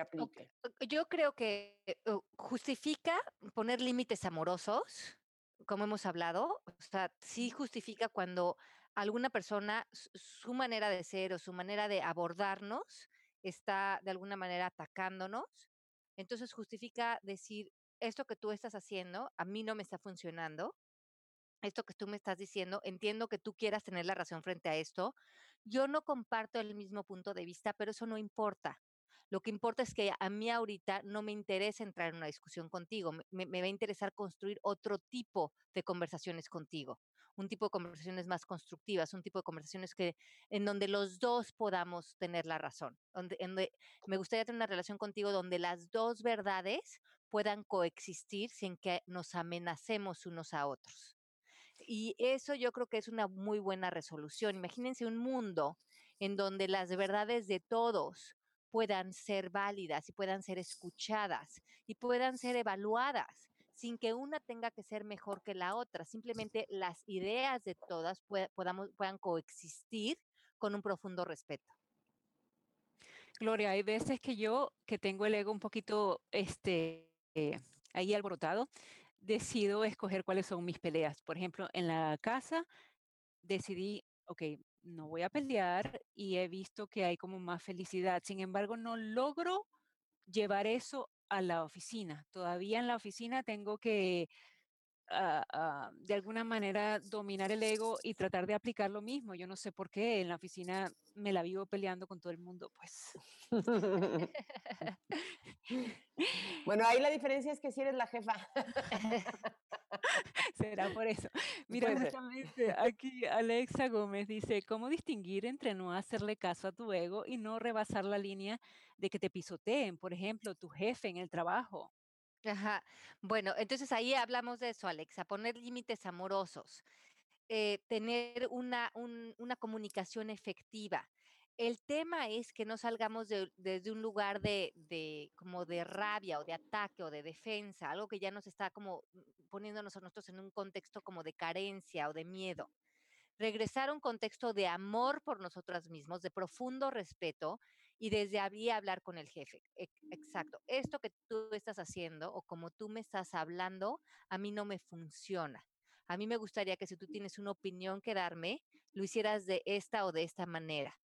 aplique?
Yo creo que uh, justifica poner límites amorosos como hemos hablado, o sea, sí justifica cuando alguna persona, su manera de ser o su manera de abordarnos está de alguna manera atacándonos. Entonces justifica decir, esto que tú estás haciendo a mí no me está funcionando. Esto que tú me estás diciendo, entiendo que tú quieras tener la razón frente a esto. Yo no comparto el mismo punto de vista, pero eso no importa. Lo que importa es que a mí ahorita no me interesa entrar en una discusión contigo, me, va a interesar construir otro tipo de conversaciones contigo, un tipo de conversaciones más constructivas, un tipo de conversaciones que en donde los dos podamos tener la razón, donde, me gustaría tener una relación contigo donde las dos verdades puedan coexistir sin que nos amenacemos unos a otros. Y eso yo creo que es una muy buena resolución. Imagínense un mundo en donde las verdades de todos puedan ser válidas y puedan ser escuchadas y puedan ser evaluadas sin que una tenga que ser mejor que la otra. Simplemente las ideas de todas podamos, puedan coexistir con un profundo respeto.
Gloria, hay veces que yo, que tengo el ego un poquito este, eh, ahí alborotado, decido escoger cuáles son mis peleas. Por ejemplo, en la casa decidí, ok, no voy a pelear y he visto que hay como más felicidad. Sin embargo, no logro llevar eso a la oficina. Todavía en la oficina tengo que de alguna manera dominar el ego y tratar de aplicar lo mismo. Yo no sé por qué en la oficina me la vivo peleando con todo el mundo, pues. [laughs] [laughs]
bueno, ahí la diferencia es que si eres la jefa. [laughs]
Será por eso. [laughs] Mira, justamente aquí Alexa Gómez dice, ¿cómo distinguir entre no hacerle caso a tu ego y no rebasar la línea de que te pisoteen, por ejemplo, tu jefe en el trabajo?
Ajá. Bueno, entonces ahí hablamos de eso, Alexa, poner límites amorosos, eh, tener una, una comunicación efectiva. El tema es que no salgamos desde un lugar de, de, como de rabia o de ataque o de defensa, algo que ya nos está como poniéndonos a nosotros en un contexto como de carencia o de miedo regresar a un contexto de amor por nosotras mismos, de profundo respeto y desde ahí hablar con el jefe. Exacto. Esto que tú estás haciendo o como tú me estás hablando, a mí no me funciona. A mí me gustaría que si tú tienes una opinión que darme, lo hicieras de esta o de esta manera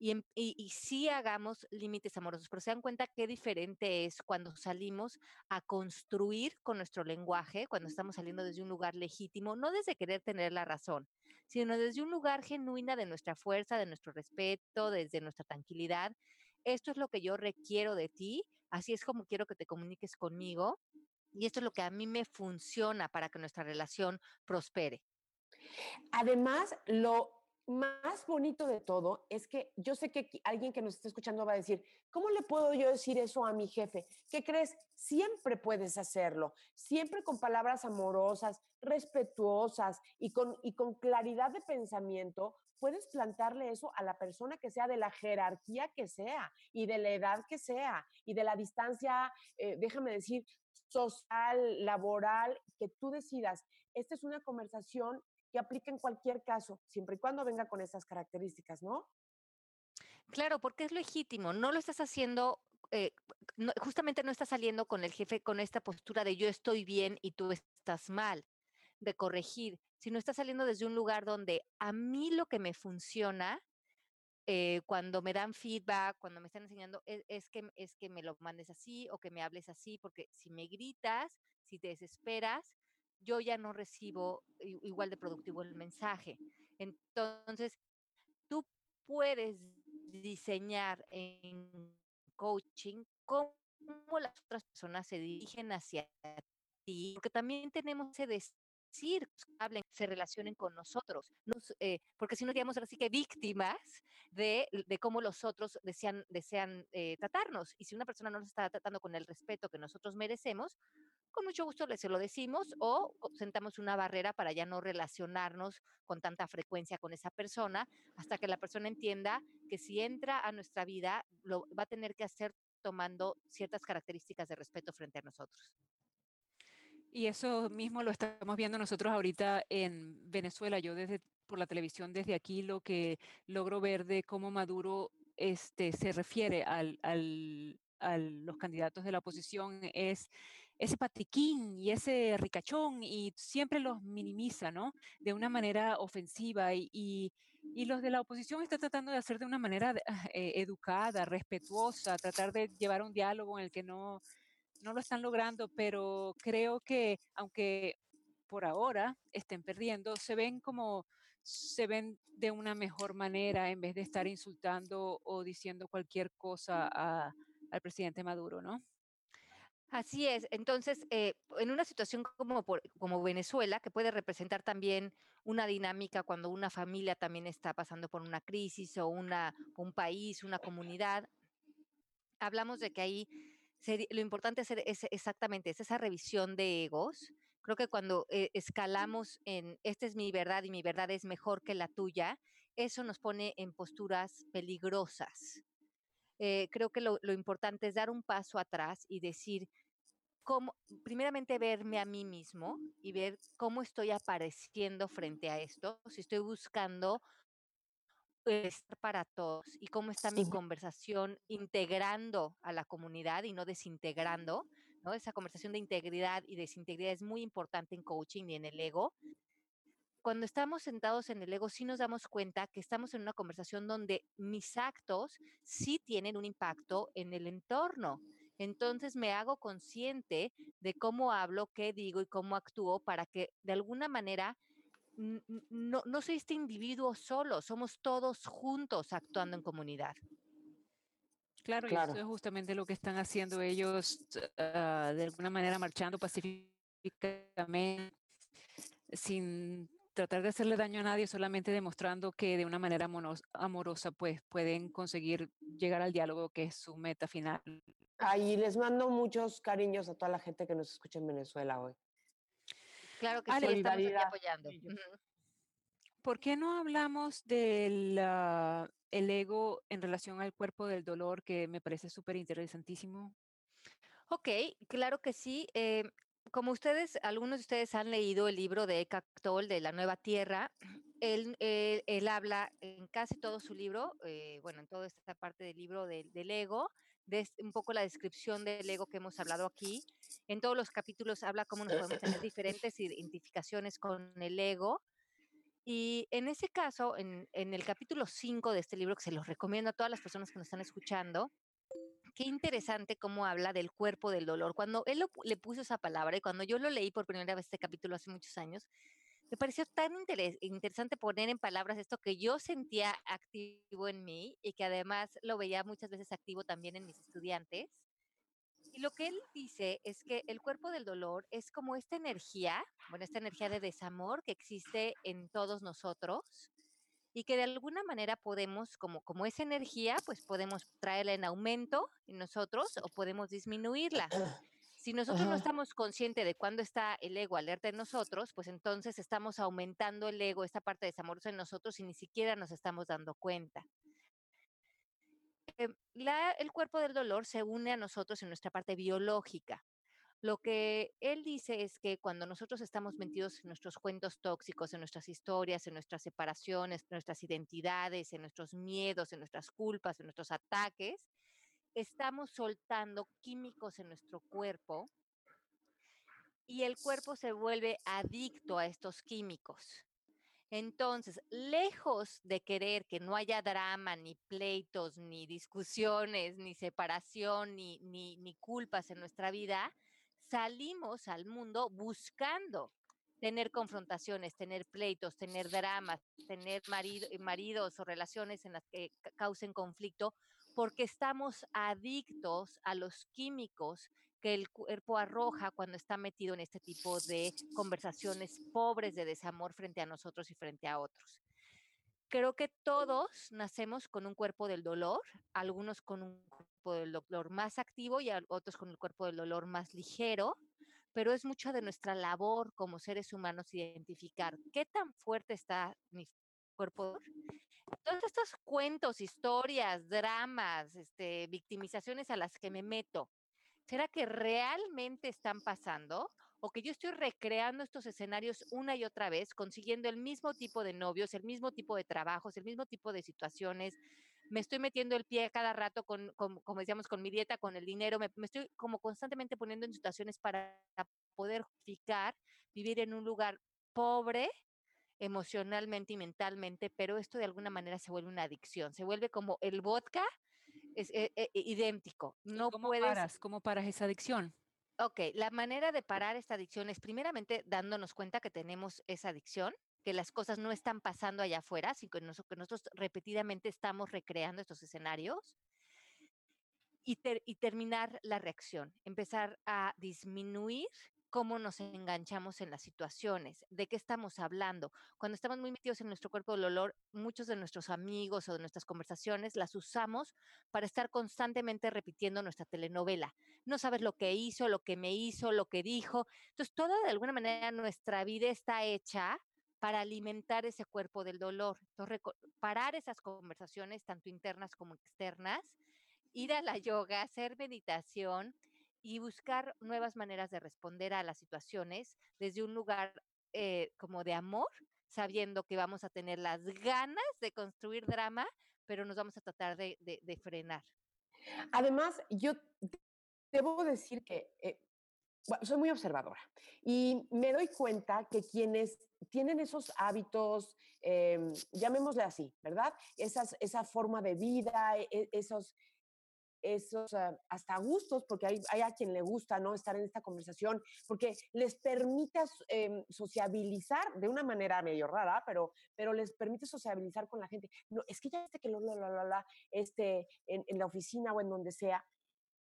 y, y, sí hagamos límites amorosos, pero se dan cuenta qué diferente es cuando salimos a construir con nuestro lenguaje, cuando estamos saliendo desde un lugar legítimo, no desde querer tener la razón, sino desde un lugar genuina de nuestra fuerza, de nuestro respeto, desde nuestra tranquilidad. Esto es lo que yo requiero de ti, así es como quiero que te comuniques conmigo y esto es lo que a mí me funciona para que nuestra relación prospere.
Además, lo más bonito de todo es que yo sé que alguien que nos está escuchando va a decir, ¿cómo le puedo yo decir eso a mi jefe? ¿Qué crees? Siempre puedes hacerlo, siempre con palabras amorosas, respetuosas y con, y con claridad de pensamiento. Puedes plantarle eso a la persona que sea de la jerarquía que sea y de la edad que sea y de la distancia, eh, déjame decir, social, laboral, que tú decidas. Esta es una conversación que aplique en cualquier caso, siempre y cuando venga con esas características, ¿no?
Claro, porque es legítimo, no lo estás haciendo, eh, justamente no estás saliendo con el jefe con esta postura de yo estoy bien y tú estás mal, de corregir, sino estás saliendo desde un lugar donde a mí lo que me funciona eh, cuando me dan feedback, cuando me están enseñando, es, es, que, es que me lo mandes así o que me hables así, porque si me gritas, si te desesperas, yo ya no recibo igual de productivo el mensaje. Entonces, tú puedes diseñar en coaching cómo las otras personas se dirigen hacia ti, porque también tenemos ese decir, hablen, se relacionen con nosotros, eh, porque si no seríamos así que víctimas de, cómo los otros desean, desean eh, tratarnos. Y si una persona no nos está tratando con el respeto que nosotros merecemos, con mucho gusto les se lo decimos o sentamos una barrera para ya no relacionarnos con tanta frecuencia con esa persona hasta que la persona entienda que si entra a nuestra vida lo va a tener que hacer tomando ciertas características de respeto frente a nosotros.
Y eso mismo lo estamos viendo nosotros ahorita en Venezuela. Yo desde por la televisión desde aquí lo que logro ver de cómo Maduro este, se refiere al, al, a los candidatos de la oposición es ese patiquín y ese ricachón y siempre los minimiza, ¿no? De una manera ofensiva y, y, los de la oposición están tratando de hacer de una manera ah, eh, educada, respetuosa, tratar de llevar un diálogo en el que no, no lo están logrando, pero creo que aunque por ahora estén perdiendo, se ven como, se ven de una mejor manera en vez de estar insultando o diciendo cualquier cosa a al presidente Maduro, ¿no?
Así es. Entonces, eh, en una situación como, como Venezuela, que puede representar también una dinámica cuando una familia también está pasando por una crisis o una, un país, una comunidad, hablamos de que ahí lo importante es, exactamente es esa revisión de egos. Creo que cuando eh, escalamos en esta es mi verdad y mi verdad es mejor que la tuya, eso nos pone en posturas peligrosas. Eh, creo que lo, importante es dar un paso atrás y decir, cómo, primeramente verme a mí mismo y ver cómo estoy apareciendo frente a esto, si estoy buscando estar para todos y cómo está mi conversación integrando a la comunidad y no desintegrando, ¿no? Esa conversación de integridad y desintegridad es muy importante en coaching y en el ego, cuando estamos sentados en el ego, sí nos damos cuenta que estamos en una conversación donde mis actos sí tienen un impacto en el entorno. entonces me hago consciente de cómo hablo, qué digo y cómo actúo para que de alguna manera no, no soy este individuo solo, somos todos juntos actuando en comunidad.
Claro, y eso es justamente lo que están haciendo ellos, ah, de alguna manera marchando pacíficamente, sin tratar de hacerle daño a nadie, solamente demostrando que de una manera amorosa, pues pueden conseguir llegar al diálogo, que es su meta final.
Ahí les mando muchos cariños a toda la gente que nos escucha en Venezuela hoy.
Claro que sí, estamos aquí apoyando.
¿Por qué no hablamos del el ego en relación al cuerpo del dolor, que me parece súper interesantísimo?
Ok, claro que sí. Eh, como ustedes, algunos de ustedes han leído el libro de Eckhart Tolle de La Nueva Tierra, él, eh, él, habla en casi todo su libro, eh, bueno, en toda esta parte del libro del, del ego, de un poco la descripción del ego que hemos hablado aquí. En todos los capítulos habla cómo nos podemos tener diferentes identificaciones con el ego. Y en ese caso, en, en el capítulo 5 de este libro, que se los recomiendo a todas las personas que nos están escuchando, qué interesante cómo habla del cuerpo del dolor. Cuando él le puso esa palabra y cuando yo lo leí por primera vez este capítulo hace muchos años, me pareció tan interesante poner en palabras esto que yo sentía activo en mí y que además lo veía muchas veces activo también en mis estudiantes. Y lo que él dice es que el cuerpo del dolor es como esta energía, bueno, esta energía de desamor que existe en todos nosotros y que de alguna manera podemos, como, como esa energía, pues podemos traerla en aumento en nosotros o podemos disminuirla. Si nosotros no estamos conscientes de cuándo está el ego alerta en nosotros, pues entonces estamos aumentando el ego, esta parte desamorosa en nosotros y ni siquiera nos estamos dando cuenta. Em, el cuerpo del dolor se une a nosotros en nuestra parte biológica. Lo que él dice es que cuando nosotros estamos metidos en nuestros cuentos tóxicos, en nuestras historias, en nuestras separaciones, en nuestras identidades, en nuestros miedos, en nuestras culpas, en nuestros ataques, estamos soltando químicos en nuestro cuerpo y el cuerpo se vuelve adicto a estos químicos. Entonces, lejos de querer que no haya drama, ni pleitos, ni discusiones, ni separación, ni, ni, culpas en nuestra vida, salimos al mundo buscando tener confrontaciones, tener pleitos, tener dramas, tener maridos o relaciones en las que causen conflicto, porque estamos adictos a los químicos que el cuerpo arroja cuando está metido en este tipo de conversaciones pobres de desamor frente a nosotros y frente a otros. Creo que todos nacemos con un cuerpo del dolor, algunos con un cuerpo del dolor más activo y otros con el cuerpo del dolor más ligero, pero es mucho de nuestra labor como seres humanos identificar qué tan fuerte está mi cuerpo. Todos estos cuentos, historias, dramas, este, victimizaciones a las que me meto, ¿será que realmente están pasando? ¿O que yo estoy recreando estos escenarios una y otra vez, consiguiendo el mismo tipo de novios, el mismo tipo de trabajos, el mismo tipo de situaciones? Me estoy metiendo el pie cada rato con, como decíamos, con mi dieta, con el dinero, me, estoy como constantemente poniendo en situaciones para poder justificar vivir en un lugar pobre emocionalmente y mentalmente, pero esto de alguna manera se vuelve una adicción, se vuelve como el vodka es eh, eh, idéntico. No
¿Cómo
puedes...
paras? ¿Cómo paras esa adicción?
Ok, la manera de parar esta adicción es primeramente dándonos cuenta que tenemos esa adicción, que las cosas no están pasando allá afuera, sino que nosotros repetidamente estamos recreando estos escenarios. Y, y terminar la reacción, empezar a disminuir cómo nos enganchamos en las situaciones, de qué estamos hablando. Cuando estamos muy metidos en nuestro cuerpo del olor, muchos de nuestros amigos o de nuestras conversaciones las usamos para estar constantemente repitiendo nuestra telenovela. No sabes lo que hizo, lo que me hizo, lo que dijo. Entonces, toda de alguna manera nuestra vida está hecha para alimentar ese cuerpo del dolor. Entonces, parar esas conversaciones, tanto internas como externas, ir a la yoga, hacer meditación, y buscar nuevas maneras de responder a las situaciones desde un lugar eh, como de amor, sabiendo que vamos a tener las ganas de construir drama, pero nos vamos a tratar de, frenar.
Además, yo debo decir que eh, soy muy observadora y me doy cuenta que quienes tienen esos hábitos, em, llamémosle así, ¿verdad? Esas, esa forma de vida, e, esos, esos ah, hasta gustos, porque hay, hay, a quien le gusta ¿no? estar en esta conversación, porque les permite em, sociabilizar de una manera medio rara, pero, pero les permite sociabilizar con la gente. No, es que ya este que lo, la, la, la, este, en, en la oficina o en donde sea,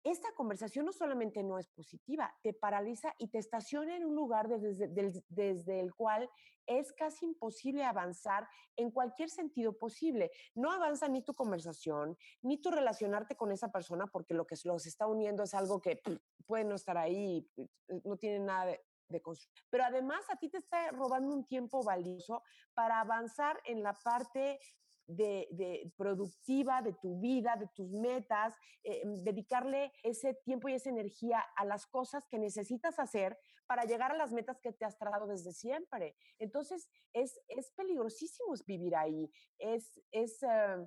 esta conversación no solamente no es positiva, te paraliza y te estaciona en un lugar desde, el cual es casi imposible avanzar en cualquier sentido posible. No avanza ni tu conversación, ni tu relacionarte con esa persona, porque lo que los está uniendo es algo que puede no estar ahí, eh, no tiene nada de, de Pero además a ti te está robando un tiempo valioso para avanzar en la parte de, productiva de tu vida, de tus metas, eh, dedicarle ese tiempo y esa energía a las cosas que necesitas hacer para llegar a las metas que te has trazado desde siempre. Entonces, es, es peligrosísimo vivir ahí. Es, es eh,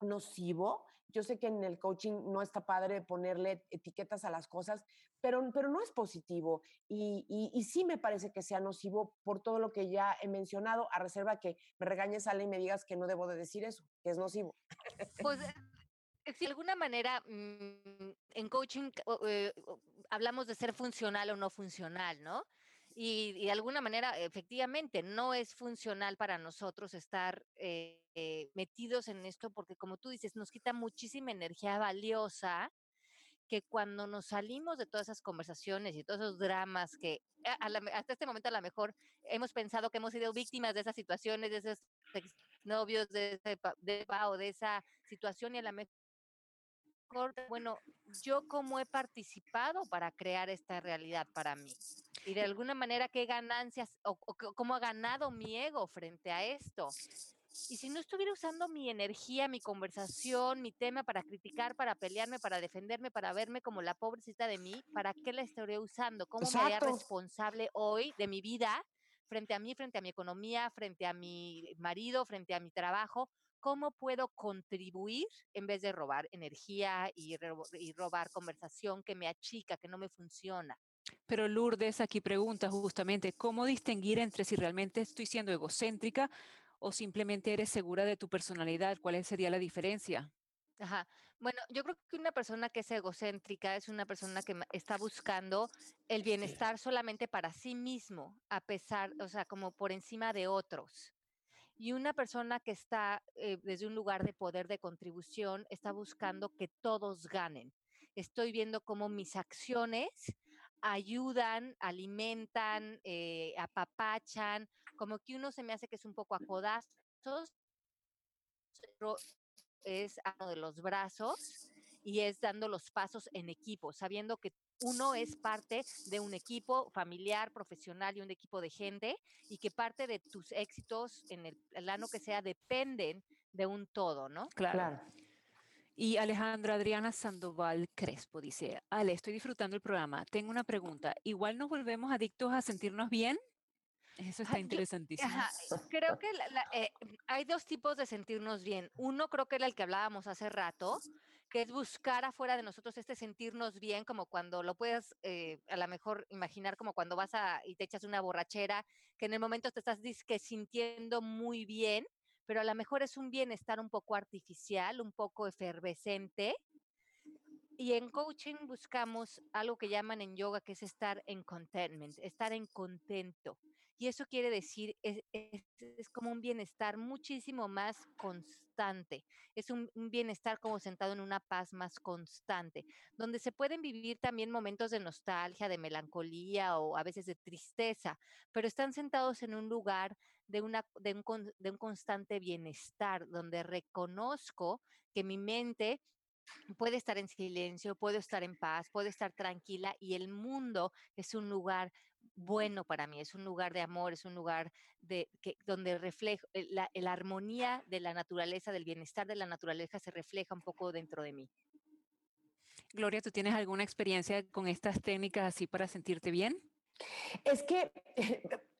nocivo. Yo sé que en el coaching no está padre ponerle etiquetas a las cosas, pero, pero no es positivo. Y, y, sí me parece que sea nocivo por todo lo que ya he mencionado, a reserva que me regañes, Ale, y me digas que no debo de decir eso, que es nocivo.
Pues, eh, si de alguna manera mm, en coaching eh, hablamos de ser funcional o no funcional, ¿no? Y, de alguna manera, efectivamente, no es funcional para nosotros estar eh, eh, metidos en esto porque, como tú dices, nos quita muchísima energía valiosa que cuando nos salimos de todas esas conversaciones y todos esos dramas que hasta este momento a lo mejor hemos pensado que hemos sido víctimas de esas situaciones, de esos novios, de, ese, de, o de esa situación y a lo mejor bueno, yo cómo he participado para crear esta realidad para mí. Y de alguna manera, qué ganancias o, cómo ha ganado mi ego frente a esto. Y si no estuviera usando mi energía, mi conversación, mi tema para criticar, para pelearme, para defenderme, para verme como la pobrecita de mí, ¿para qué la estaría usando? ¿Cómo me haría responsable hoy de mi vida frente a mí, frente a mi economía, frente a mi marido, frente a mi trabajo? Cómo puedo contribuir en vez de robar energía y, robar conversación que me achica, que no me funciona.
Pero Lourdes aquí pregunta justamente, ¿cómo distinguir entre si realmente estoy siendo egocéntrica o simplemente eres segura de tu personalidad? ¿Cuál sería la diferencia?
Ajá. Bueno, yo creo que una persona que es egocéntrica es una persona que está buscando el bienestar solamente para sí mismo, a pesar, o sea, como por encima de otros. Y una persona que está eh, desde un lugar de poder de contribución está buscando que todos ganen. Estoy viendo cómo mis acciones ayudan, alimentan, eh, apapachan, como que uno se me hace que es un poco a codazos, es uno de los brazos y es dando los pasos en equipo, sabiendo que uno es parte de un equipo familiar, profesional y un equipo de gente y que parte de tus éxitos en el plano que sea dependen de un todo, ¿no?
Claro. Y Alejandra Adriana Sandoval Crespo dice, Ale, estoy disfrutando el programa. Tengo una pregunta. ¿Igual nos volvemos adictos a sentirnos bien? Eso está interesantísimo.
creo que eh, hay dos tipos de sentirnos bien. Uno creo que era el que hablábamos hace rato, que es buscar afuera de nosotros este sentirnos bien, como cuando lo puedes eh, a lo mejor imaginar como cuando vas a y te echas una borrachera, que en el momento te estás disque sintiendo muy bien, pero a lo mejor es un bienestar un poco artificial, un poco efervescente, y en coaching buscamos algo que llaman en yoga, que es estar en contentment, estar en contento. Y eso quiere decir, es, es, como un bienestar muchísimo más constante. Es un, bienestar como sentado en una paz más constante, donde se pueden vivir también momentos de nostalgia, de melancolía o a veces de tristeza, pero están sentados en un lugar de, una, de, un, de un constante bienestar, donde reconozco que mi mente puede estar en silencio, puedo estar en paz, puedo estar tranquila y el mundo es un lugar bueno para mí, es un lugar de amor, es un lugar de, que, donde reflejo, eh, la, la armonía de la naturaleza, del bienestar de la naturaleza se refleja un poco dentro de mí.
Gloria, ¿tú tienes alguna experiencia con estas técnicas así para sentirte bien?
Es que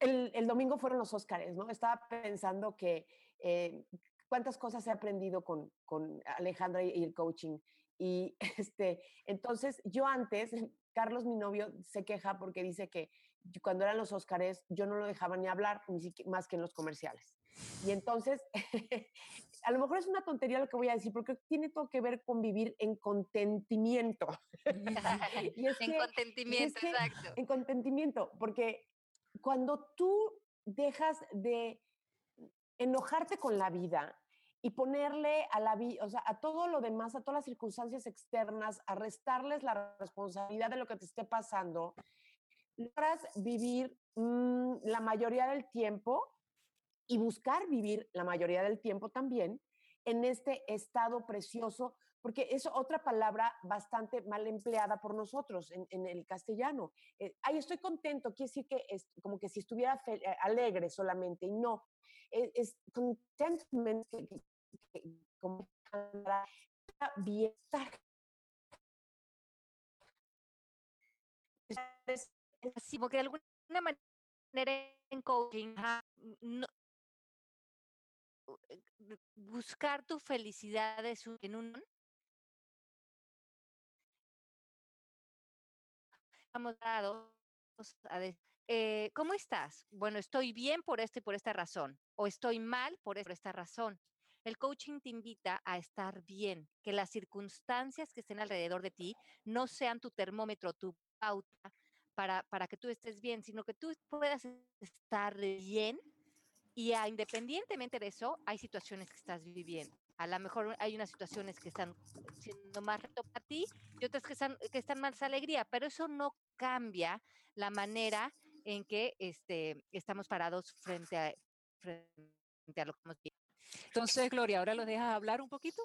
el, el domingo fueron los Óscares, ¿no? Estaba pensando que eh, cuántas cosas he aprendido con, con Alejandra y el coaching. Y [laughs] este, entonces yo antes Carlos, mi novio, se queja porque dice que cuando eran los Óscares yo no lo dejaba ni hablar, ni siquiera, más que en los comerciales. Y entonces, [laughs] a lo mejor es una tontería lo que voy a decir, porque tiene todo que ver con vivir en contentimiento. [laughs]
y en contentimiento, exacto.
En contentimiento, porque cuando tú dejas de enojarte con la vida y ponerle a la vida, o sea, a todo lo demás, a todas las circunstancias externas, a restarles la responsabilidad de lo que te esté pasando, logras vivir mm, la mayoría del tiempo y buscar vivir la mayoría del tiempo también en este estado precioso, porque es otra palabra bastante mal empleada por nosotros en, el castellano. Eh, ay, estoy contento, quiere decir que es como que si estuviera eh, alegre solamente, y no, es, es contentment, como bienestar.
Así, porque de alguna manera en coaching, no, eh, buscar tu felicidad es en un hemos dado a eh, ¿cómo estás? Bueno, estoy bien por esto y por esta razón, o estoy mal por esta razón. El coaching te invita a estar bien, que las circunstancias que estén alrededor de ti no sean tu termómetro, tu pauta para, para que tú estés bien, sino que tú puedas estar bien y independientemente de eso, hay situaciones que estás viviendo. A lo mejor hay unas situaciones que están siendo más reto para ti y otras que están, que están más alegría, pero eso no cambia la manera en que este, estamos parados frente a, frente a lo que hemos visto.
Entonces, Gloria, ¿ahora los dejas hablar un poquito?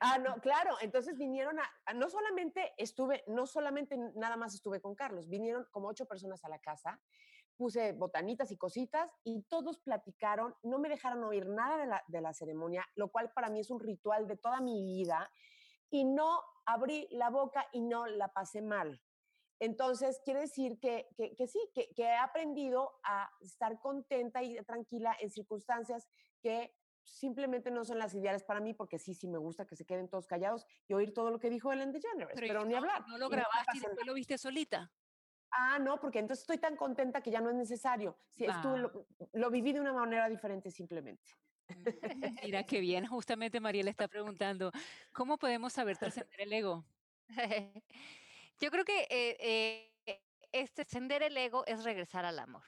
ah, no, claro. Entonces vinieron a, no solamente estuve, no solamente nada más estuve con Carlos, vinieron como ocho personas a la casa, puse botanitas y cositas y todos platicaron, no me dejaron oír nada de la, de la ceremonia, lo cual para mí es un ritual de toda mi vida y no abrí la boca y no la pasé mal. Entonces, quiere decir que, que, sí, que, que, he aprendido a estar contenta y tranquila en circunstancias que simplemente no son las ideales para mí, porque sí, sí me gusta que se queden todos callados y oír todo lo que dijo Ellen DeGeneres, pero, pero ni hablar.
¿No lo grabaste y después lo viste solita?
Ah, no, porque entonces estoy tan contenta que ya no es necesario. Sí, lo, lo, viví de una manera diferente simplemente.
Mira qué bien, justamente Mariela está preguntando, ¿cómo podemos saber trascender el ego? [laughs]
Yo creo que eh, eh, este ascender el ego es regresar al amor.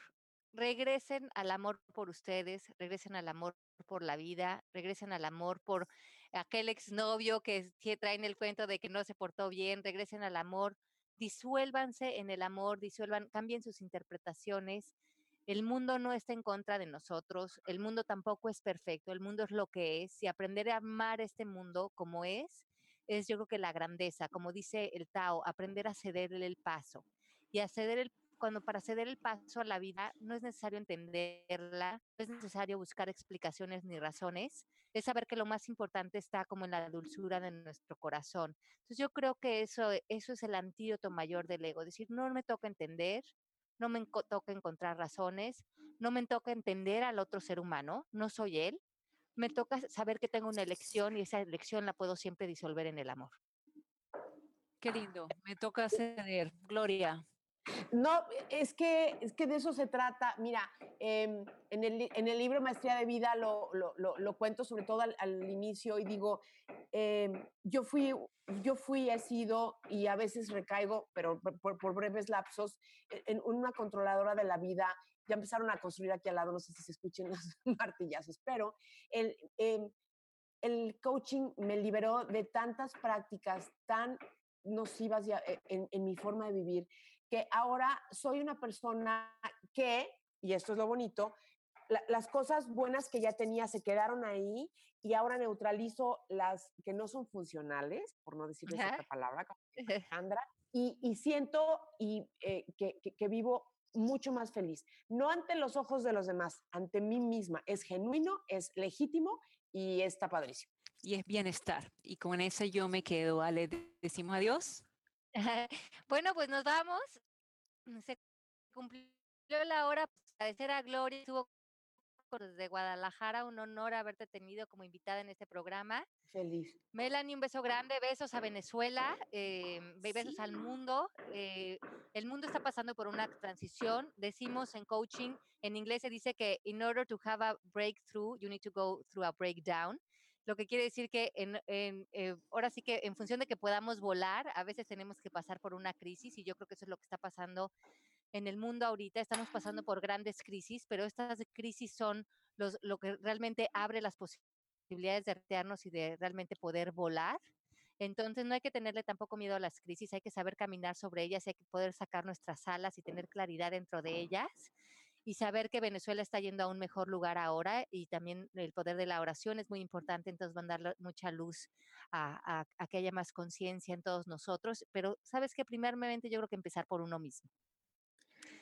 Regresen al amor por ustedes, regresen al amor por la vida, regresen al amor por aquel exnovio que, que traen el cuento de que no se portó bien, regresen al amor, disuélvanse en el amor, disuelvan, cambien sus interpretaciones. El mundo no está en contra de nosotros, el mundo tampoco es perfecto, el mundo es lo que es y aprender a amar este mundo como es es yo creo que la grandeza, como dice el Tao, aprender a cederle el paso. Y a ceder el, cuando para ceder el paso a la vida no es necesario entenderla, no es necesario buscar explicaciones ni razones, es saber que lo más importante está como en la dulzura de nuestro corazón. Entonces yo creo que eso, eso es el antídoto mayor del ego, decir, no me toca entender, no me toca encontrar razones, no me toca entender al otro ser humano, no soy él, me toca saber que tengo una elección y esa elección la puedo siempre disolver en el amor.
Qué lindo, me toca ceder. Gloria.
No, es que, es que de eso se trata. Mira, em, en, el, en, el, libro Maestría de Vida lo, lo, lo, cuento sobre todo al, inicio y digo, em, yo fui, yo fui, he sido y a veces recaigo, pero por, por breves lapsos, e, en una controladora de la vida ya empezaron a construir aquí al lado, no sé si se escuchen [laughs] los martillazos, pero el, em, el coaching me liberó de tantas prácticas tan nocivas e, en, en, mi forma de vivir, que ahora soy una persona que, y esto es lo bonito, las cosas buenas que ya tenía se quedaron ahí y ahora neutralizo las que no son funcionales, por no decirles esta palabra, como [laughs] Sandra, y, y siento y, eh, que, que, que, vivo mucho más feliz. No ante los ojos de los demás, ante mí misma. Es genuino, es legítimo y está padrísimo.
Y es bienestar. Y con ese yo me quedo. Ale, decimos adiós. [laughs]
bueno, pues nos vamos. Se cumplió la hora. Agradecer a Gloria, estuvo desde Guadalajara, un honor haberte tenido como invitada en este programa.
Feliz.
Melanie, un beso grande, besos a Venezuela, eh, besos al mundo. Eh, el mundo está pasando por una transición. Decimos en coaching, en inglés se dice que in order to have a breakthrough, you need to go through a breakdown lo que quiere decir que en, en, eh, ahora sí que en función de que podamos volar, a veces tenemos que pasar por una crisis y yo creo que eso es lo que está pasando en el mundo ahorita. Estamos pasando por grandes crisis, pero estas crisis son los, lo que realmente abre las posibilidades de retearnos y de realmente poder volar. Entonces no hay que tenerle tampoco miedo a las crisis, hay que saber caminar sobre ellas, hay que poder sacar nuestras alas y tener claridad dentro de ellas y saber que Venezuela está yendo a un mejor lugar ahora y también el poder de la oración es muy importante, entonces van a dar mucha luz a, a que haya más conciencia en todos nosotros, pero sabes que primeramente yo creo que empezar por uno mismo.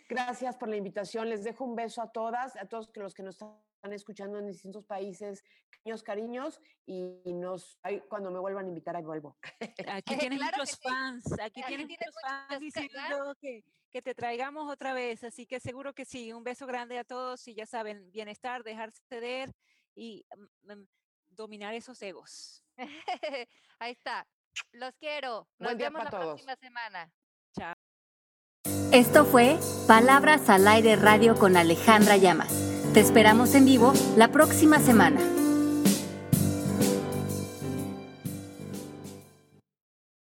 Gracias por la invitación. Les dejo un beso a todas, a todos los que nos están escuchando en distintos países. Cariños, cariños. Y nos, cuando me vuelvan a invitar, ahí vuelvo.
Aquí [laughs] tienes muchos fans. Aquí, tienes muchos fans diciendo que, que te traigamos otra vez. Así que seguro que sí. Un beso grande a todos. Y ya saben, bienestar, dejarse ceder y mm, mm, dominar esos egos. [laughs]
ahí está. Los quiero. Nos vemos la próxima semana.
Esto fue Palabras al Aire Radio con Alejandra Llamas. Te esperamos en vivo la próxima semana.